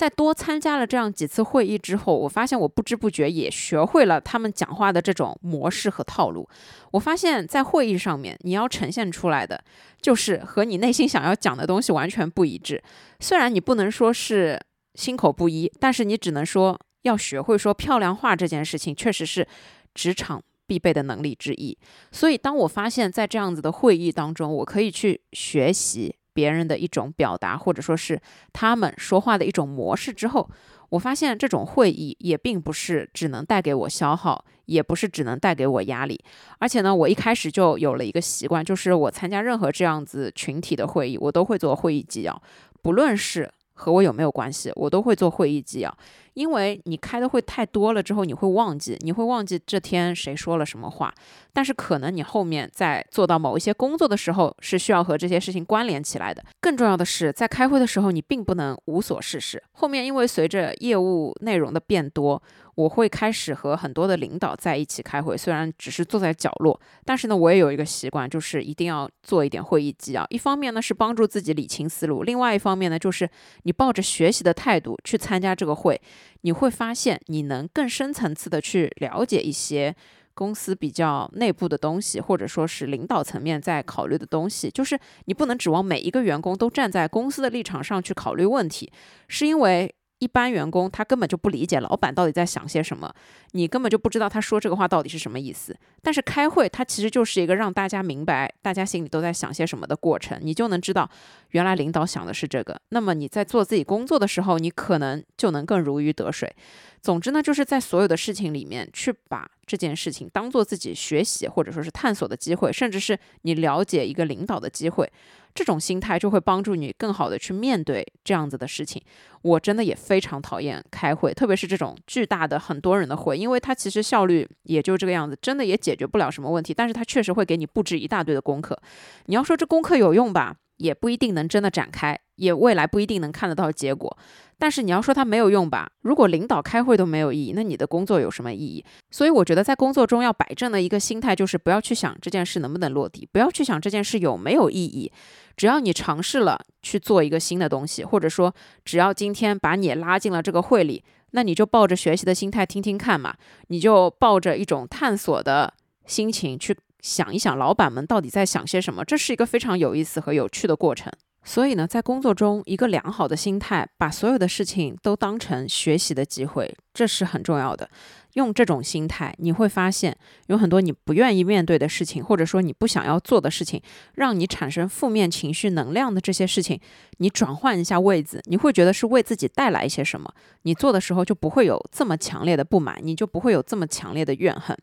在多参加了这样几次会议之后，我发现我不知不觉也学会了他们讲话的这种模式和套路。我发现，在会议上面，你要呈现出来的就是和你内心想要讲的东西完全不一致。虽然你不能说是心口不一，但是你只能说要学会说漂亮话。这件事情确实是职场必备的能力之一。所以，当我发现，在这样子的会议当中，我可以去学习。别人的一种表达，或者说是他们说话的一种模式之后，我发现这种会议也并不是只能带给我消耗，也不是只能带给我压力。而且呢，我一开始就有了一个习惯，就是我参加任何这样子群体的会议，我都会做会议纪要，不论是和我有没有关系，我都会做会议纪要。因为你开的会太多了之后，你会忘记，你会忘记这天谁说了什么话。但是可能你后面在做到某一些工作的时候，是需要和这些事情关联起来的。更重要的是，在开会的时候，你并不能无所事事。后面因为随着业务内容的变多，我会开始和很多的领导在一起开会。虽然只是坐在角落，但是呢，我也有一个习惯，就是一定要做一点会议纪要。一方面呢是帮助自己理清思路，另外一方面呢就是你抱着学习的态度去参加这个会。你会发现，你能更深层次的去了解一些公司比较内部的东西，或者说是领导层面在考虑的东西。就是你不能指望每一个员工都站在公司的立场上去考虑问题，是因为一般员工他根本就不理解老板到底在想些什么，你根本就不知道他说这个话到底是什么意思。但是开会，它其实就是一个让大家明白大家心里都在想些什么的过程，你就能知道原来领导想的是这个。那么你在做自己工作的时候，你可能就能更如鱼得水。总之呢，就是在所有的事情里面去把这件事情当做自己学习或者说是探索的机会，甚至是你了解一个领导的机会。这种心态就会帮助你更好的去面对这样子的事情。我真的也非常讨厌开会，特别是这种巨大的很多人的会，因为它其实效率也就这个样子，真的也解决不了什么问题。但是它确实会给你布置一大堆的功课。你要说这功课有用吧，也不一定能真的展开，也未来不一定能看得到结果。但是你要说它没有用吧？如果领导开会都没有意义，那你的工作有什么意义？所以我觉得在工作中要摆正的一个心态就是不要去想这件事能不能落地，不要去想这件事有没有意义。只要你尝试了去做一个新的东西，或者说只要今天把你拉进了这个会里，那你就抱着学习的心态听听看嘛，你就抱着一种探索的心情去想一想老板们到底在想些什么，这是一个非常有意思和有趣的过程。所以呢，在工作中，一个良好的心态，把所有的事情都当成学习的机会，这是很重要的。用这种心态，你会发现有很多你不愿意面对的事情，或者说你不想要做的事情，让你产生负面情绪能量的这些事情，你转换一下位置，你会觉得是为自己带来一些什么？你做的时候就不会有这么强烈的不满，你就不会有这么强烈的怨恨。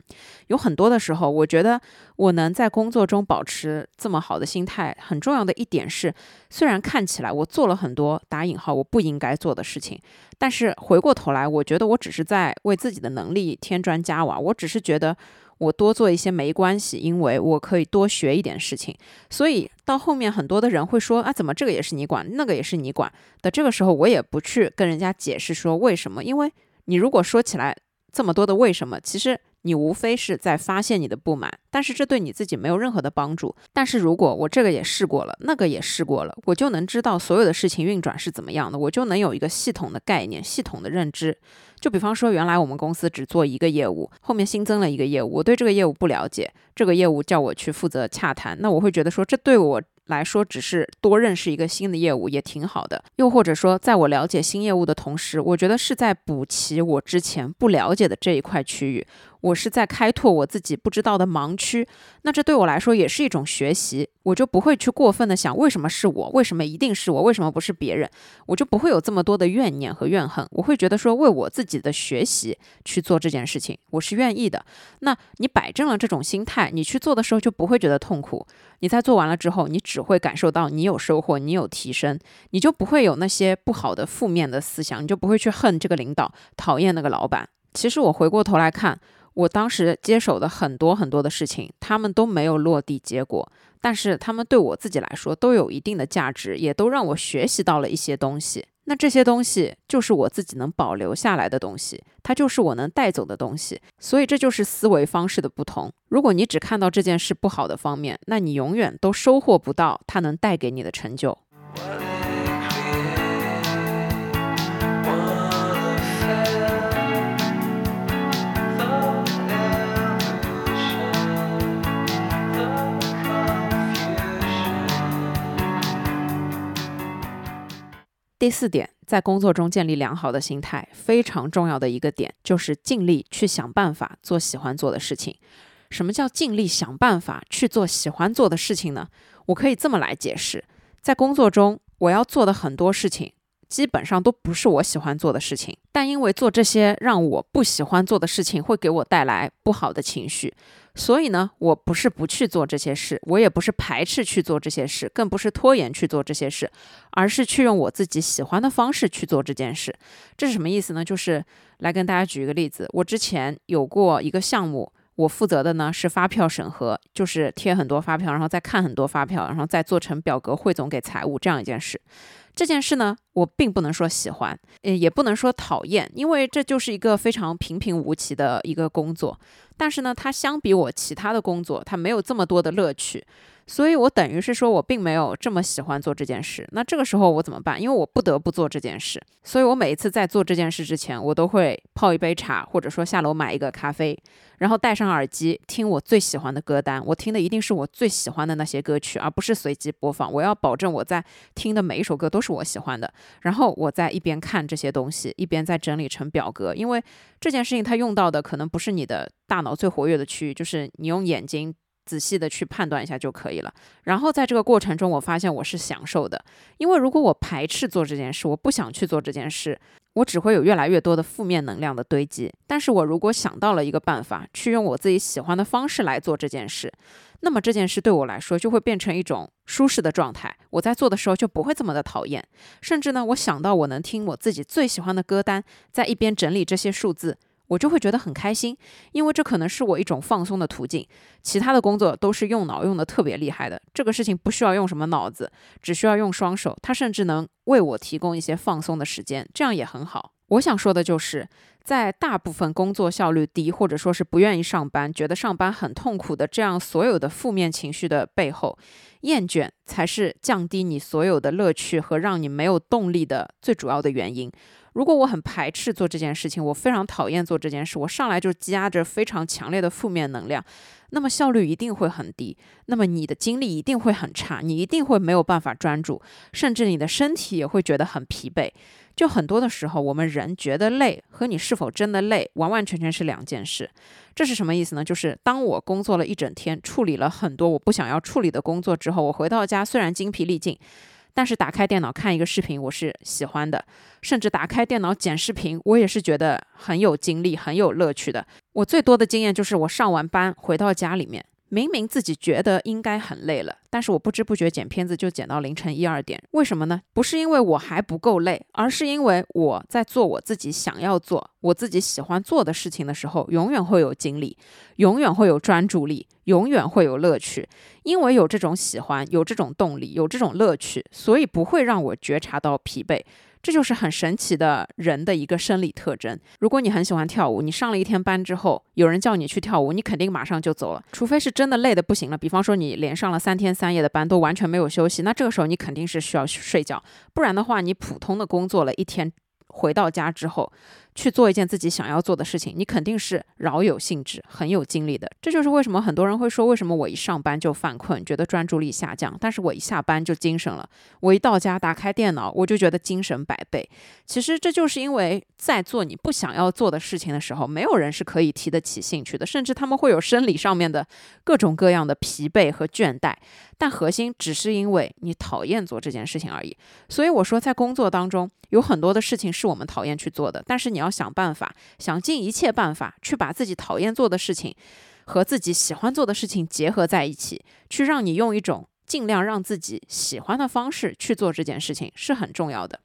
有很多的时候，我觉得我能在工作中保持这么好的心态，很重要的一点是，虽然看起来我做了很多打引号我不应该做的事情，但是回过头来，我觉得我只是在为自己的能力。添砖加瓦，我只是觉得我多做一些没关系，因为我可以多学一点事情。所以到后面很多的人会说啊，怎么这个也是你管，那个也是你管的？这个时候我也不去跟人家解释说为什么，因为你如果说起来这么多的为什么，其实。你无非是在发现你的不满，但是这对你自己没有任何的帮助。但是如果我这个也试过了，那个也试过了，我就能知道所有的事情运转是怎么样的，我就能有一个系统的概念、系统的认知。就比方说，原来我们公司只做一个业务，后面新增了一个业务，我对这个业务不了解，这个业务叫我去负责洽谈，那我会觉得说，这对我。来说，只是多认识一个新的业务也挺好的。又或者说，在我了解新业务的同时，我觉得是在补齐我之前不了解的这一块区域。我是在开拓我自己不知道的盲区，那这对我来说也是一种学习，我就不会去过分的想为什么是我，为什么一定是我，为什么不是别人，我就不会有这么多的怨念和怨恨，我会觉得说为我自己的学习去做这件事情，我是愿意的。那你摆正了这种心态，你去做的时候就不会觉得痛苦，你在做完了之后，你只会感受到你有收获，你有提升，你就不会有那些不好的负面的思想，你就不会去恨这个领导，讨厌那个老板。其实我回过头来看。我当时接手的很多很多的事情，他们都没有落地结果，但是他们对我自己来说都有一定的价值，也都让我学习到了一些东西。那这些东西就是我自己能保留下来的东西，它就是我能带走的东西。所以这就是思维方式的不同。如果你只看到这件事不好的方面，那你永远都收获不到它能带给你的成就。第四点，在工作中建立良好的心态，非常重要的一个点就是尽力去想办法做喜欢做的事情。什么叫尽力想办法去做喜欢做的事情呢？我可以这么来解释：在工作中，我要做的很多事情。基本上都不是我喜欢做的事情，但因为做这些让我不喜欢做的事情会给我带来不好的情绪，所以呢，我不是不去做这些事，我也不是排斥去做这些事，更不是拖延去做这些事，而是去用我自己喜欢的方式去做这件事。这是什么意思呢？就是来跟大家举一个例子，我之前有过一个项目，我负责的呢是发票审核，就是贴很多发票，然后再看很多发票，然后再做成表格汇总给财务这样一件事。这件事呢，我并不能说喜欢，呃，也不能说讨厌，因为这就是一个非常平平无奇的一个工作。但是呢，它相比我其他的工作，它没有这么多的乐趣。所以，我等于是说，我并没有这么喜欢做这件事。那这个时候我怎么办？因为我不得不做这件事。所以我每一次在做这件事之前，我都会泡一杯茶，或者说下楼买一个咖啡，然后戴上耳机听我最喜欢的歌单。我听的一定是我最喜欢的那些歌曲，而不是随机播放。我要保证我在听的每一首歌都是。我喜欢的，然后我在一边看这些东西，一边在整理成表格，因为这件事情它用到的可能不是你的大脑最活跃的区域，就是你用眼睛。仔细的去判断一下就可以了。然后在这个过程中，我发现我是享受的，因为如果我排斥做这件事，我不想去做这件事，我只会有越来越多的负面能量的堆积。但是我如果想到了一个办法，去用我自己喜欢的方式来做这件事，那么这件事对我来说就会变成一种舒适的状态。我在做的时候就不会这么的讨厌，甚至呢，我想到我能听我自己最喜欢的歌单，在一边整理这些数字。我就会觉得很开心，因为这可能是我一种放松的途径。其他的工作都是用脑用的特别厉害的，这个事情不需要用什么脑子，只需要用双手，它甚至能为我提供一些放松的时间，这样也很好。我想说的就是，在大部分工作效率低，或者说是不愿意上班、觉得上班很痛苦的这样所有的负面情绪的背后，厌倦才是降低你所有的乐趣和让你没有动力的最主要的原因。如果我很排斥做这件事情，我非常讨厌做这件事，我上来就积压着非常强烈的负面能量，那么效率一定会很低，那么你的精力一定会很差，你一定会没有办法专注，甚至你的身体也会觉得很疲惫。就很多的时候，我们人觉得累和你是否真的累，完完全全是两件事。这是什么意思呢？就是当我工作了一整天，处理了很多我不想要处理的工作之后，我回到家虽然精疲力尽。但是打开电脑看一个视频，我是喜欢的；甚至打开电脑剪视频，我也是觉得很有精力、很有乐趣的。我最多的经验就是我上完班回到家里面。明明自己觉得应该很累了，但是我不知不觉剪片子就剪到凌晨一二点。为什么呢？不是因为我还不够累，而是因为我在做我自己想要做、我自己喜欢做的事情的时候，永远会有精力，永远会有专注力，永远会有乐趣。因为有这种喜欢，有这种动力，有这种乐趣，所以不会让我觉察到疲惫。这就是很神奇的人的一个生理特征。如果你很喜欢跳舞，你上了一天班之后，有人叫你去跳舞，你肯定马上就走了。除非是真的累得不行了，比方说你连上了三天三夜的班都完全没有休息，那这个时候你肯定是需要睡觉。不然的话，你普通的工作了一天，回到家之后。去做一件自己想要做的事情，你肯定是饶有兴致、很有精力的。这就是为什么很多人会说，为什么我一上班就犯困，觉得专注力下降，但是我一下班就精神了。我一到家打开电脑，我就觉得精神百倍。其实这就是因为在做你不想要做的事情的时候，没有人是可以提得起兴趣的，甚至他们会有生理上面的各种各样的疲惫和倦怠。但核心只是因为你讨厌做这件事情而已。所以我说，在工作当中有很多的事情是我们讨厌去做的，但是你要。想办法，想尽一切办法去把自己讨厌做的事情和自己喜欢做的事情结合在一起，去让你用一种尽量让自己喜欢的方式去做这件事情是很重要的。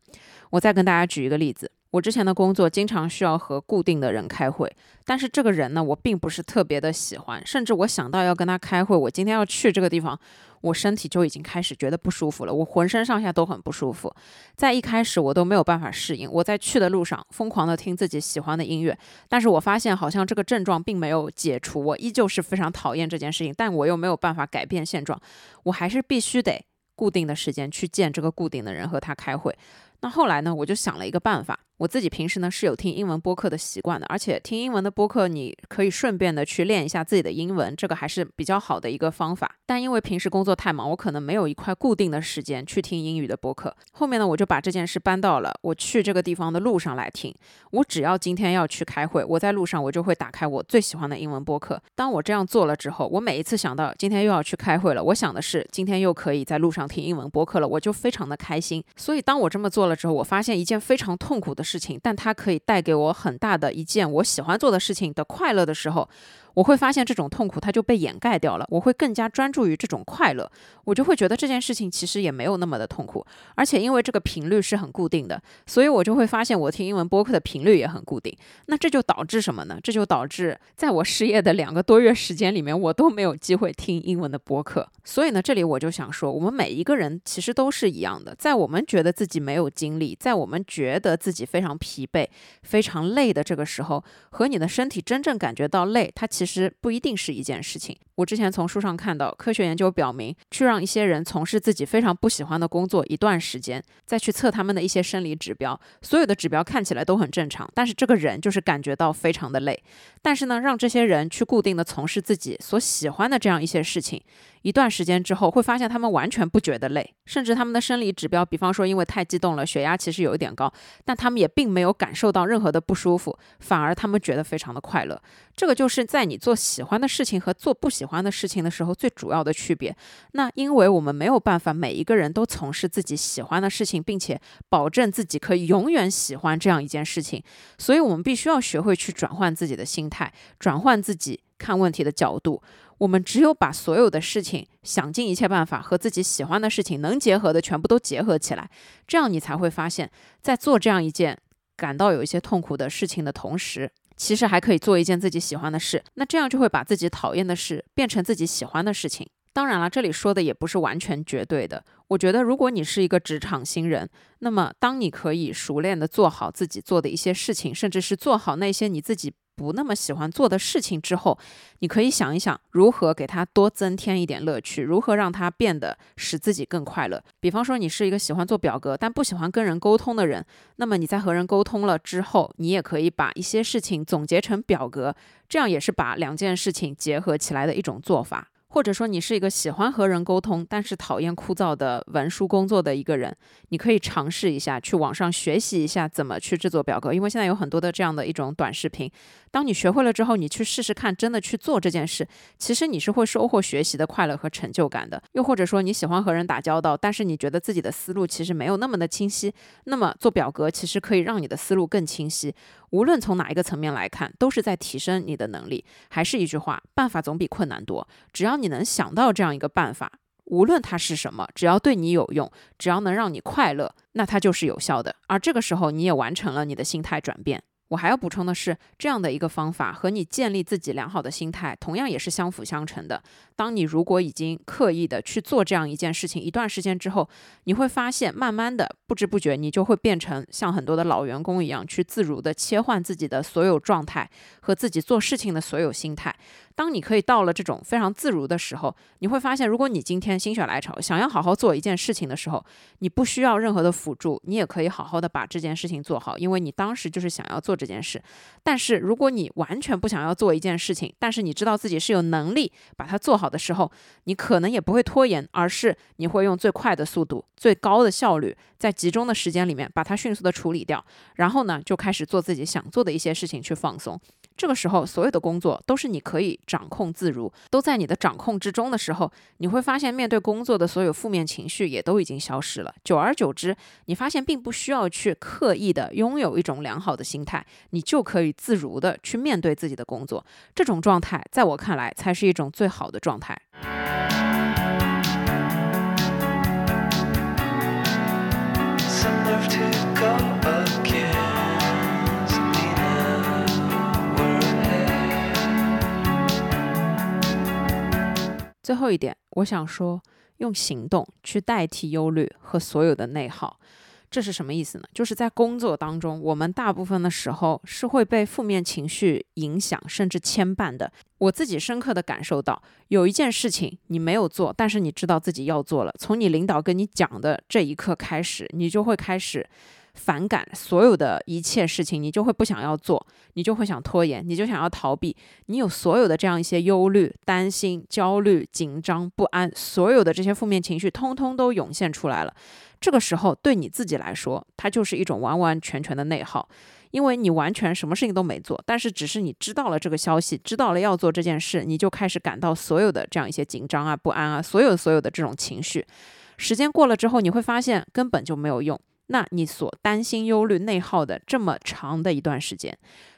我再跟大家举一个例子。我之前的工作经常需要和固定的人开会，但是这个人呢，我并不是特别的喜欢，甚至我想到要跟他开会，我今天要去这个地方，我身体就已经开始觉得不舒服了，我浑身上下都很不舒服。在一开始我都没有办法适应，我在去的路上疯狂的听自己喜欢的音乐，但是我发现好像这个症状并没有解除，我依旧是非常讨厌这件事情，但我又没有办法改变现状，我还是必须得固定的时间去见这个固定的人和他开会。那后来呢，我就想了一个办法。我自己平时呢是有听英文播客的习惯的，而且听英文的播客，你可以顺便的去练一下自己的英文，这个还是比较好的一个方法。但因为平时工作太忙，我可能没有一块固定的时间去听英语的播客。后面呢，我就把这件事搬到了我去这个地方的路上来听。我只要今天要去开会，我在路上我就会打开我最喜欢的英文播客。当我这样做了之后，我每一次想到今天又要去开会了，我想的是今天又可以在路上听英文播客了，我就非常的开心。所以当我这么做了之后，我发现一件非常痛苦的事情，但它可以。带给我很大的一件我喜欢做的事情的快乐的时候。我会发现这种痛苦它就被掩盖掉了，我会更加专注于这种快乐，我就会觉得这件事情其实也没有那么的痛苦，而且因为这个频率是很固定的，所以我就会发现我听英文播客的频率也很固定。那这就导致什么呢？这就导致在我失业的两个多月时间里面，我都没有机会听英文的播客。所以呢，这里我就想说，我们每一个人其实都是一样的，在我们觉得自己没有精力，在我们觉得自己非常疲惫、非常累的这个时候，和你的身体真正感觉到累，它其其实不一定是一件事情。我之前从书上看到，科学研究表明，去让一些人从事自己非常不喜欢的工作一段时间，再去测他们的一些生理指标，所有的指标看起来都很正常，但是这个人就是感觉到非常的累。但是呢，让这些人去固定的从事自己所喜欢的这样一些事情。一段时间之后，会发现他们完全不觉得累，甚至他们的生理指标，比方说因为太激动了，血压其实有一点高，但他们也并没有感受到任何的不舒服，反而他们觉得非常的快乐。这个就是在你做喜欢的事情和做不喜欢的事情的时候最主要的区别。那因为我们没有办法每一个人都从事自己喜欢的事情，并且保证自己可以永远喜欢这样一件事情，所以我们必须要学会去转换自己的心态，转换自己看问题的角度。我们只有把所有的事情想尽一切办法和自己喜欢的事情能结合的全部都结合起来，这样你才会发现，在做这样一件感到有一些痛苦的事情的同时，其实还可以做一件自己喜欢的事。那这样就会把自己讨厌的事变成自己喜欢的事情。当然了，这里说的也不是完全绝对的。我觉得，如果你是一个职场新人，那么当你可以熟练的做好自己做的一些事情，甚至是做好那些你自己。不那么喜欢做的事情之后，你可以想一想如何给他多增添一点乐趣，如何让他变得使自己更快乐。比方说，你是一个喜欢做表格但不喜欢跟人沟通的人，那么你在和人沟通了之后，你也可以把一些事情总结成表格，这样也是把两件事情结合起来的一种做法。或者说你是一个喜欢和人沟通，但是讨厌枯燥的文书工作的一个人，你可以尝试一下去网上学习一下怎么去制作表格，因为现在有很多的这样的一种短视频。当你学会了之后，你去试试看，真的去做这件事，其实你是会收获学习的快乐和成就感的。又或者说你喜欢和人打交道，但是你觉得自己的思路其实没有那么的清晰，那么做表格其实可以让你的思路更清晰。无论从哪一个层面来看，都是在提升你的能力。还是一句话，办法总比困难多。只要你能想到这样一个办法，无论它是什么，只要对你有用，只要能让你快乐，那它就是有效的。而这个时候，你也完成了你的心态转变。我还要补充的是，这样的一个方法和你建立自己良好的心态，同样也是相辅相成的。当你如果已经刻意的去做这样一件事情一段时间之后，你会发现，慢慢的、不知不觉，你就会变成像很多的老员工一样，去自如的切换自己的所有状态和自己做事情的所有心态。当你可以到了这种非常自如的时候，你会发现，如果你今天心血来潮想要好好做一件事情的时候，你不需要任何的辅助，你也可以好好的把这件事情做好，因为你当时就是想要做这件事。但是，如果你完全不想要做一件事情，但是你知道自己是有能力把它做好的时候，你可能也不会拖延，而是你会用最快的速度、最高的效率，在集中的时间里面把它迅速的处理掉，然后呢，就开始做自己想做的一些事情去放松。这个时候，所有的工作都是你可以掌控自如，都在你的掌控之中的时候，你会发现，面对工作的所有负面情绪也都已经消失了。久而久之，你发现并不需要去刻意的拥有一种良好的心态，你就可以自如的去面对自己的工作。这种状态，在我看来，才是一种最好的状态。最后一点，我想说，用行动去代替忧虑和所有的内耗，这是什么意思呢？就是在工作当中，我们大部分的时候是会被负面情绪影响，甚至牵绊的。我自己深刻的感受到，有一件事情你没有做，但是你知道自己要做了，从你领导跟你讲的这一刻开始，你就会开始。反感所有的一切事情，你就会不想要做，你就会想拖延，你就想要逃避。你有所有的这样一些忧虑、担心、焦虑、紧张、不安，所有的这些负面情绪，通通都涌现出来了。这个时候，对你自己来说，它就是一种完完全全的内耗，因为你完全什么事情都没做，但是只是你知道了这个消息，知道了要做这件事，你就开始感到所有的这样一些紧张啊、不安啊，所有所有的这种情绪。时间过了之后，你会发现根本就没有用。那你所担心、忧虑、内耗的这么长的一段时间，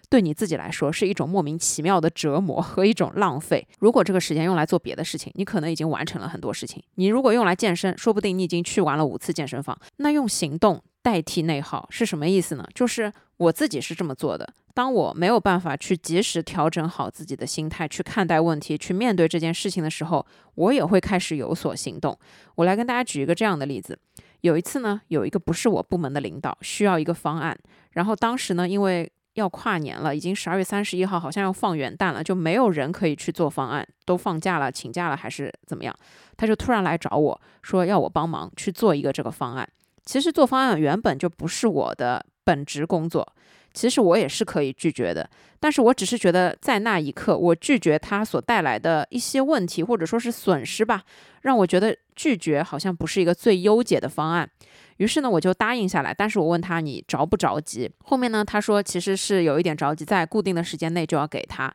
对你自己来说是一种莫名其妙的折磨和一种浪费。如果这个时间用来做别的事情，你可能已经完成了很多事情。你如果用来健身，说不定你已经去完了五次健身房。那用行动代替内耗是什么意思呢？就是我自己是这么做的。当我没有办法去及时调整好自己的心态，去看待问题，去面对这件事情的时候，我也会开始有所行动。我来跟大家举一个这样的例子。有一次呢，有一个不是我部门的领导需要一个方案，然后当时呢，因为要跨年了，已经十二月三十一号，好像要放元旦了，就没有人可以去做方案，都放假了，请假了还是怎么样？他就突然来找我说要我帮忙去做一个这个方案。其实做方案原本就不是我的本职工作。其实我也是可以拒绝的，但是我只是觉得在那一刻，我拒绝他所带来的一些问题或者说是损失吧，让我觉得拒绝好像不是一个最优解的方案。于是呢，我就答应下来。但是我问他你着不着急？后面呢，他说其实是有一点着急，在固定的时间内就要给他。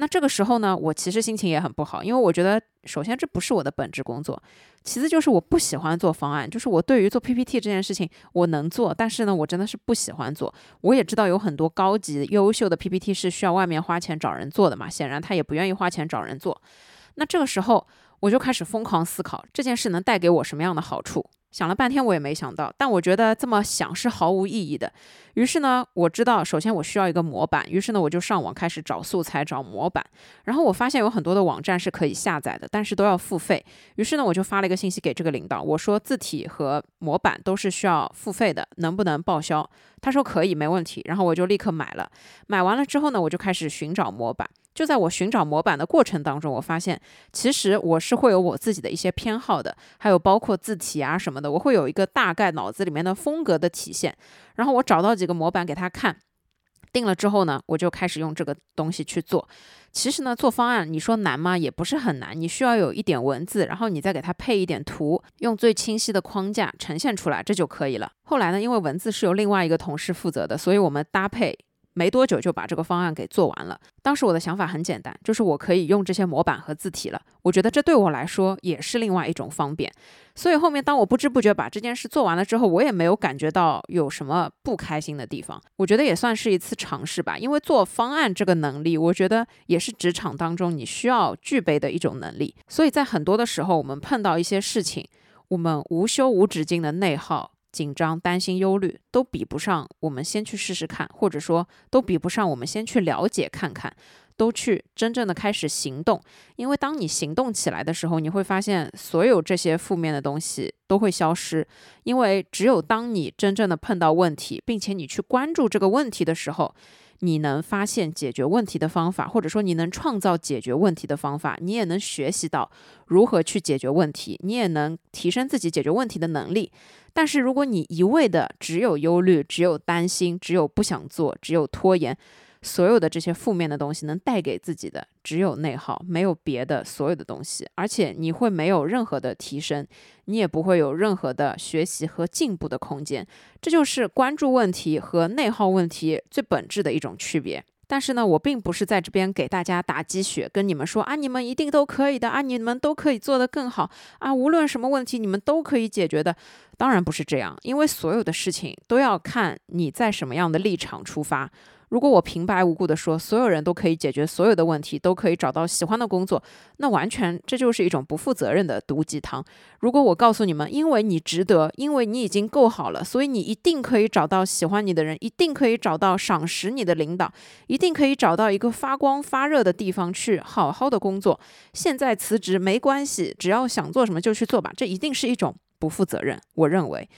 那这个时候呢，我其实心情也很不好，因为我觉得首先这不是我的本职工作。其次就是我不喜欢做方案，就是我对于做 PPT 这件事情我能做，但是呢，我真的是不喜欢做。我也知道有很多高级优秀的 PPT 是需要外面花钱找人做的嘛，显然他也不愿意花钱找人做。那这个时候我就开始疯狂思考这件事能带给我什么样的好处。想了半天，我也没想到，但我觉得这么想是毫无意义的。于是呢，我知道，首先我需要一个模板，于是呢，我就上网开始找素材、找模板。然后我发现有很多的网站是可以下载的，但是都要付费。于是呢，我就发了一个信息给这个领导，我说字体和模板都是需要付费的，能不能报销？他说可以，没问题。然后我就立刻买了。买完了之后呢，我就开始寻找模板。就在我寻找模板的过程当中，我发现其实我是会有我自己的一些偏好的，还有包括字体啊什么的，我会有一个大概脑子里面的风格的体现。然后我找到几个模板给他看，定了之后呢，我就开始用这个东西去做。其实呢，做方案你说难吗？也不是很难，你需要有一点文字，然后你再给它配一点图，用最清晰的框架呈现出来，这就可以了。后来呢，因为文字是由另外一个同事负责的，所以我们搭配。没多久就把这个方案给做完了。当时我的想法很简单，就是我可以用这些模板和字体了。我觉得这对我来说也是另外一种方便。所以后面当我不知不觉把这件事做完了之后，我也没有感觉到有什么不开心的地方。我觉得也算是一次尝试吧。因为做方案这个能力，我觉得也是职场当中你需要具备的一种能力。所以在很多的时候，我们碰到一些事情，我们无休无止境的内耗。紧张、担心、忧虑，都比不上我们先去试试看，或者说都比不上我们先去了解看看，都去真正的开始行动。因为当你行动起来的时候，你会发现所有这些负面的东西都会消失。因为只有当你真正的碰到问题，并且你去关注这个问题的时候，你能发现解决问题的方法，或者说你能创造解决问题的方法，你也能学习到如何去解决问题，你也能提升自己解决问题的能力。但是如果你一味的只有忧虑、只有担心、只有不想做、只有拖延，所有的这些负面的东西能带给自己的只有内耗，没有别的所有的东西，而且你会没有任何的提升，你也不会有任何的学习和进步的空间。这就是关注问题和内耗问题最本质的一种区别。但是呢，我并不是在这边给大家打鸡血，跟你们说啊，你们一定都可以的啊，你们都可以做得更好啊，无论什么问题，你们都可以解决的。当然不是这样，因为所有的事情都要看你在什么样的立场出发。如果我平白无故的说所有人都可以解决所有的问题，都可以找到喜欢的工作，那完全这就是一种不负责任的毒鸡汤。如果我告诉你们，因为你值得，因为你已经够好了，所以你一定可以找到喜欢你的人，一定可以找到赏识你的领导，一定可以找到一个发光发热的地方去好好的工作。现在辞职没关系，只要想做什么就去做吧。这一定是一种不负责任，我认为。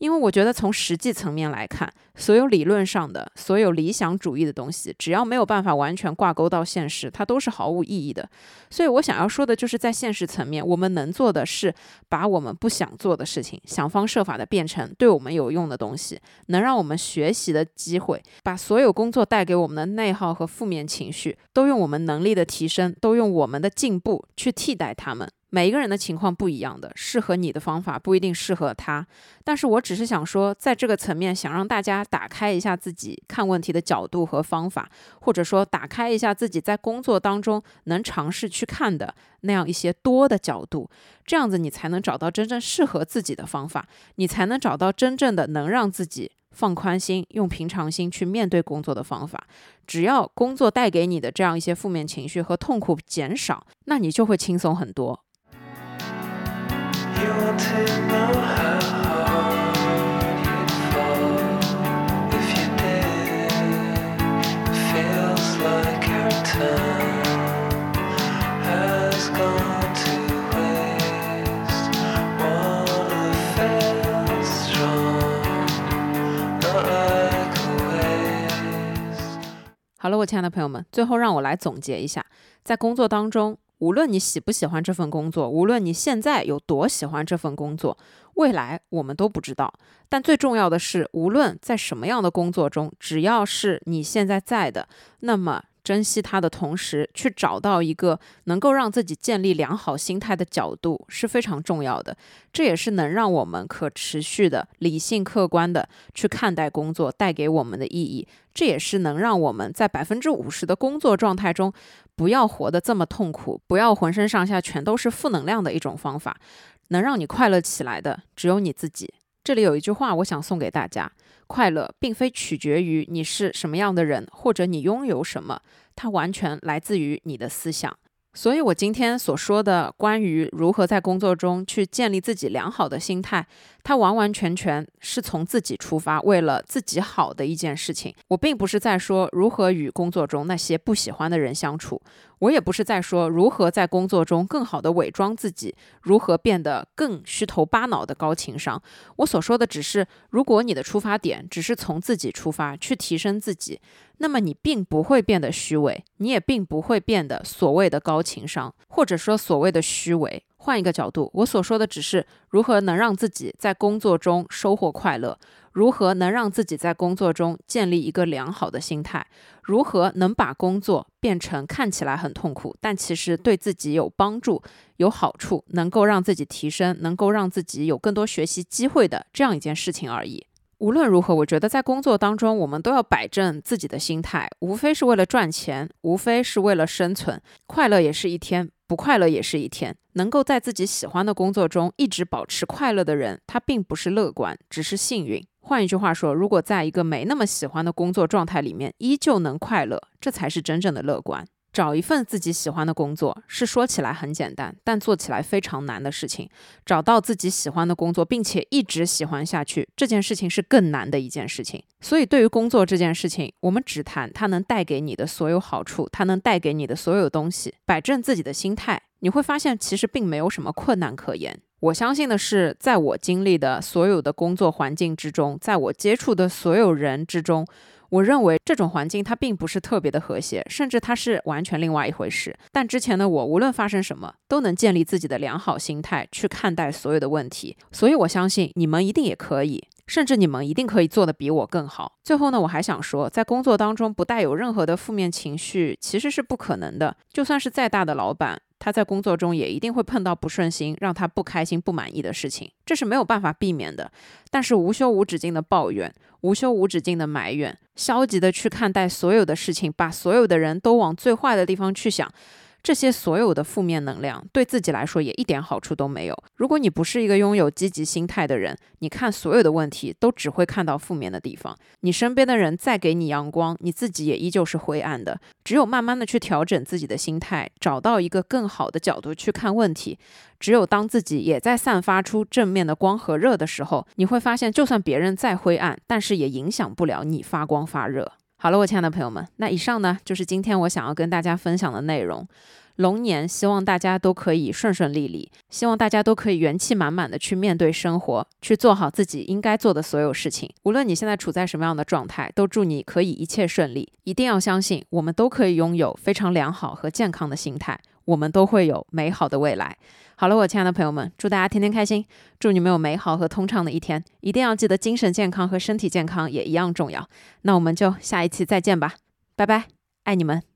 因为我觉得从实际层面来看，所有理论上的、所有理想主义的东西，只要没有办法完全挂钩到现实，它都是毫无意义的。所以我想要说的就是，在现实层面，我们能做的是把我们不想做的事情，想方设法的变成对我们有用的东西，能让我们学习的机会，把所有工作带给我们的内耗和负面情绪，都用我们能力的提升，都用我们的进步去替代他们。每一个人的情况不一样的，适合你的方法不一定适合他。但是我只是想说，在这个层面，想让大家打开一下自己看问题的角度和方法，或者说打开一下自己在工作当中能尝试去看的那样一些多的角度，这样子你才能找到真正适合自己的方法，你才能找到真正的能让自己放宽心、用平常心去面对工作的方法。只要工作带给你的这样一些负面情绪和痛苦减少，那你就会轻松很多。you want to know how if you miss 好了我亲爱的朋友们最后让我来总结一下在工作当中无论你喜不喜欢这份工作，无论你现在有多喜欢这份工作，未来我们都不知道。但最重要的是，无论在什么样的工作中，只要是你现在在的，那么。珍惜它的同时，去找到一个能够让自己建立良好心态的角度是非常重要的。这也是能让我们可持续的、理性客观的去看待工作带给我们的意义。这也是能让我们在百分之五十的工作状态中，不要活得这么痛苦，不要浑身上下全都是负能量的一种方法。能让你快乐起来的，只有你自己。这里有一句话，我想送给大家。快乐并非取决于你是什么样的人，或者你拥有什么，它完全来自于你的思想。所以，我今天所说的关于如何在工作中去建立自己良好的心态，它完完全全是从自己出发，为了自己好的一件事情。我并不是在说如何与工作中那些不喜欢的人相处。我也不是在说如何在工作中更好的伪装自己，如何变得更虚头巴脑的高情商。我所说的只是，如果你的出发点只是从自己出发去提升自己，那么你并不会变得虚伪，你也并不会变得所谓的高情商，或者说所谓的虚伪。换一个角度，我所说的只是如何能让自己在工作中收获快乐。如何能让自己在工作中建立一个良好的心态？如何能把工作变成看起来很痛苦，但其实对自己有帮助、有好处，能够让自己提升，能够让自己有更多学习机会的这样一件事情而已。无论如何，我觉得在工作当中，我们都要摆正自己的心态，无非是为了赚钱，无非是为了生存。快乐也是一天，不快乐也是一天。能够在自己喜欢的工作中一直保持快乐的人，他并不是乐观，只是幸运。换一句话说，如果在一个没那么喜欢的工作状态里面依旧能快乐，这才是真正的乐观。找一份自己喜欢的工作是说起来很简单，但做起来非常难的事情。找到自己喜欢的工作，并且一直喜欢下去，这件事情是更难的一件事情。所以，对于工作这件事情，我们只谈它能带给你的所有好处，它能带给你的所有东西。摆正自己的心态，你会发现其实并没有什么困难可言。我相信的是，在我经历的所有的工作环境之中，在我接触的所有人之中，我认为这种环境它并不是特别的和谐，甚至它是完全另外一回事。但之前的我，无论发生什么，都能建立自己的良好心态去看待所有的问题。所以我相信你们一定也可以，甚至你们一定可以做得比我更好。最后呢，我还想说，在工作当中不带有任何的负面情绪，其实是不可能的。就算是再大的老板。他在工作中也一定会碰到不顺心、让他不开心、不满意的事情，这是没有办法避免的。但是无休无止境的抱怨、无休无止境的埋怨、消极的去看待所有的事情，把所有的人都往最坏的地方去想。这些所有的负面能量对自己来说也一点好处都没有。如果你不是一个拥有积极心态的人，你看所有的问题都只会看到负面的地方。你身边的人再给你阳光，你自己也依旧是灰暗的。只有慢慢的去调整自己的心态，找到一个更好的角度去看问题。只有当自己也在散发出正面的光和热的时候，你会发现，就算别人再灰暗，但是也影响不了你发光发热。好了，我亲爱的朋友们，那以上呢就是今天我想要跟大家分享的内容。龙年，希望大家都可以顺顺利利，希望大家都可以元气满满的去面对生活，去做好自己应该做的所有事情。无论你现在处在什么样的状态，都祝你可以一切顺利。一定要相信，我们都可以拥有非常良好和健康的心态，我们都会有美好的未来。好了，我亲爱的朋友们，祝大家天天开心，祝你们有美好和通畅的一天。一定要记得，精神健康和身体健康也一样重要。那我们就下一期再见吧，拜拜，爱你们。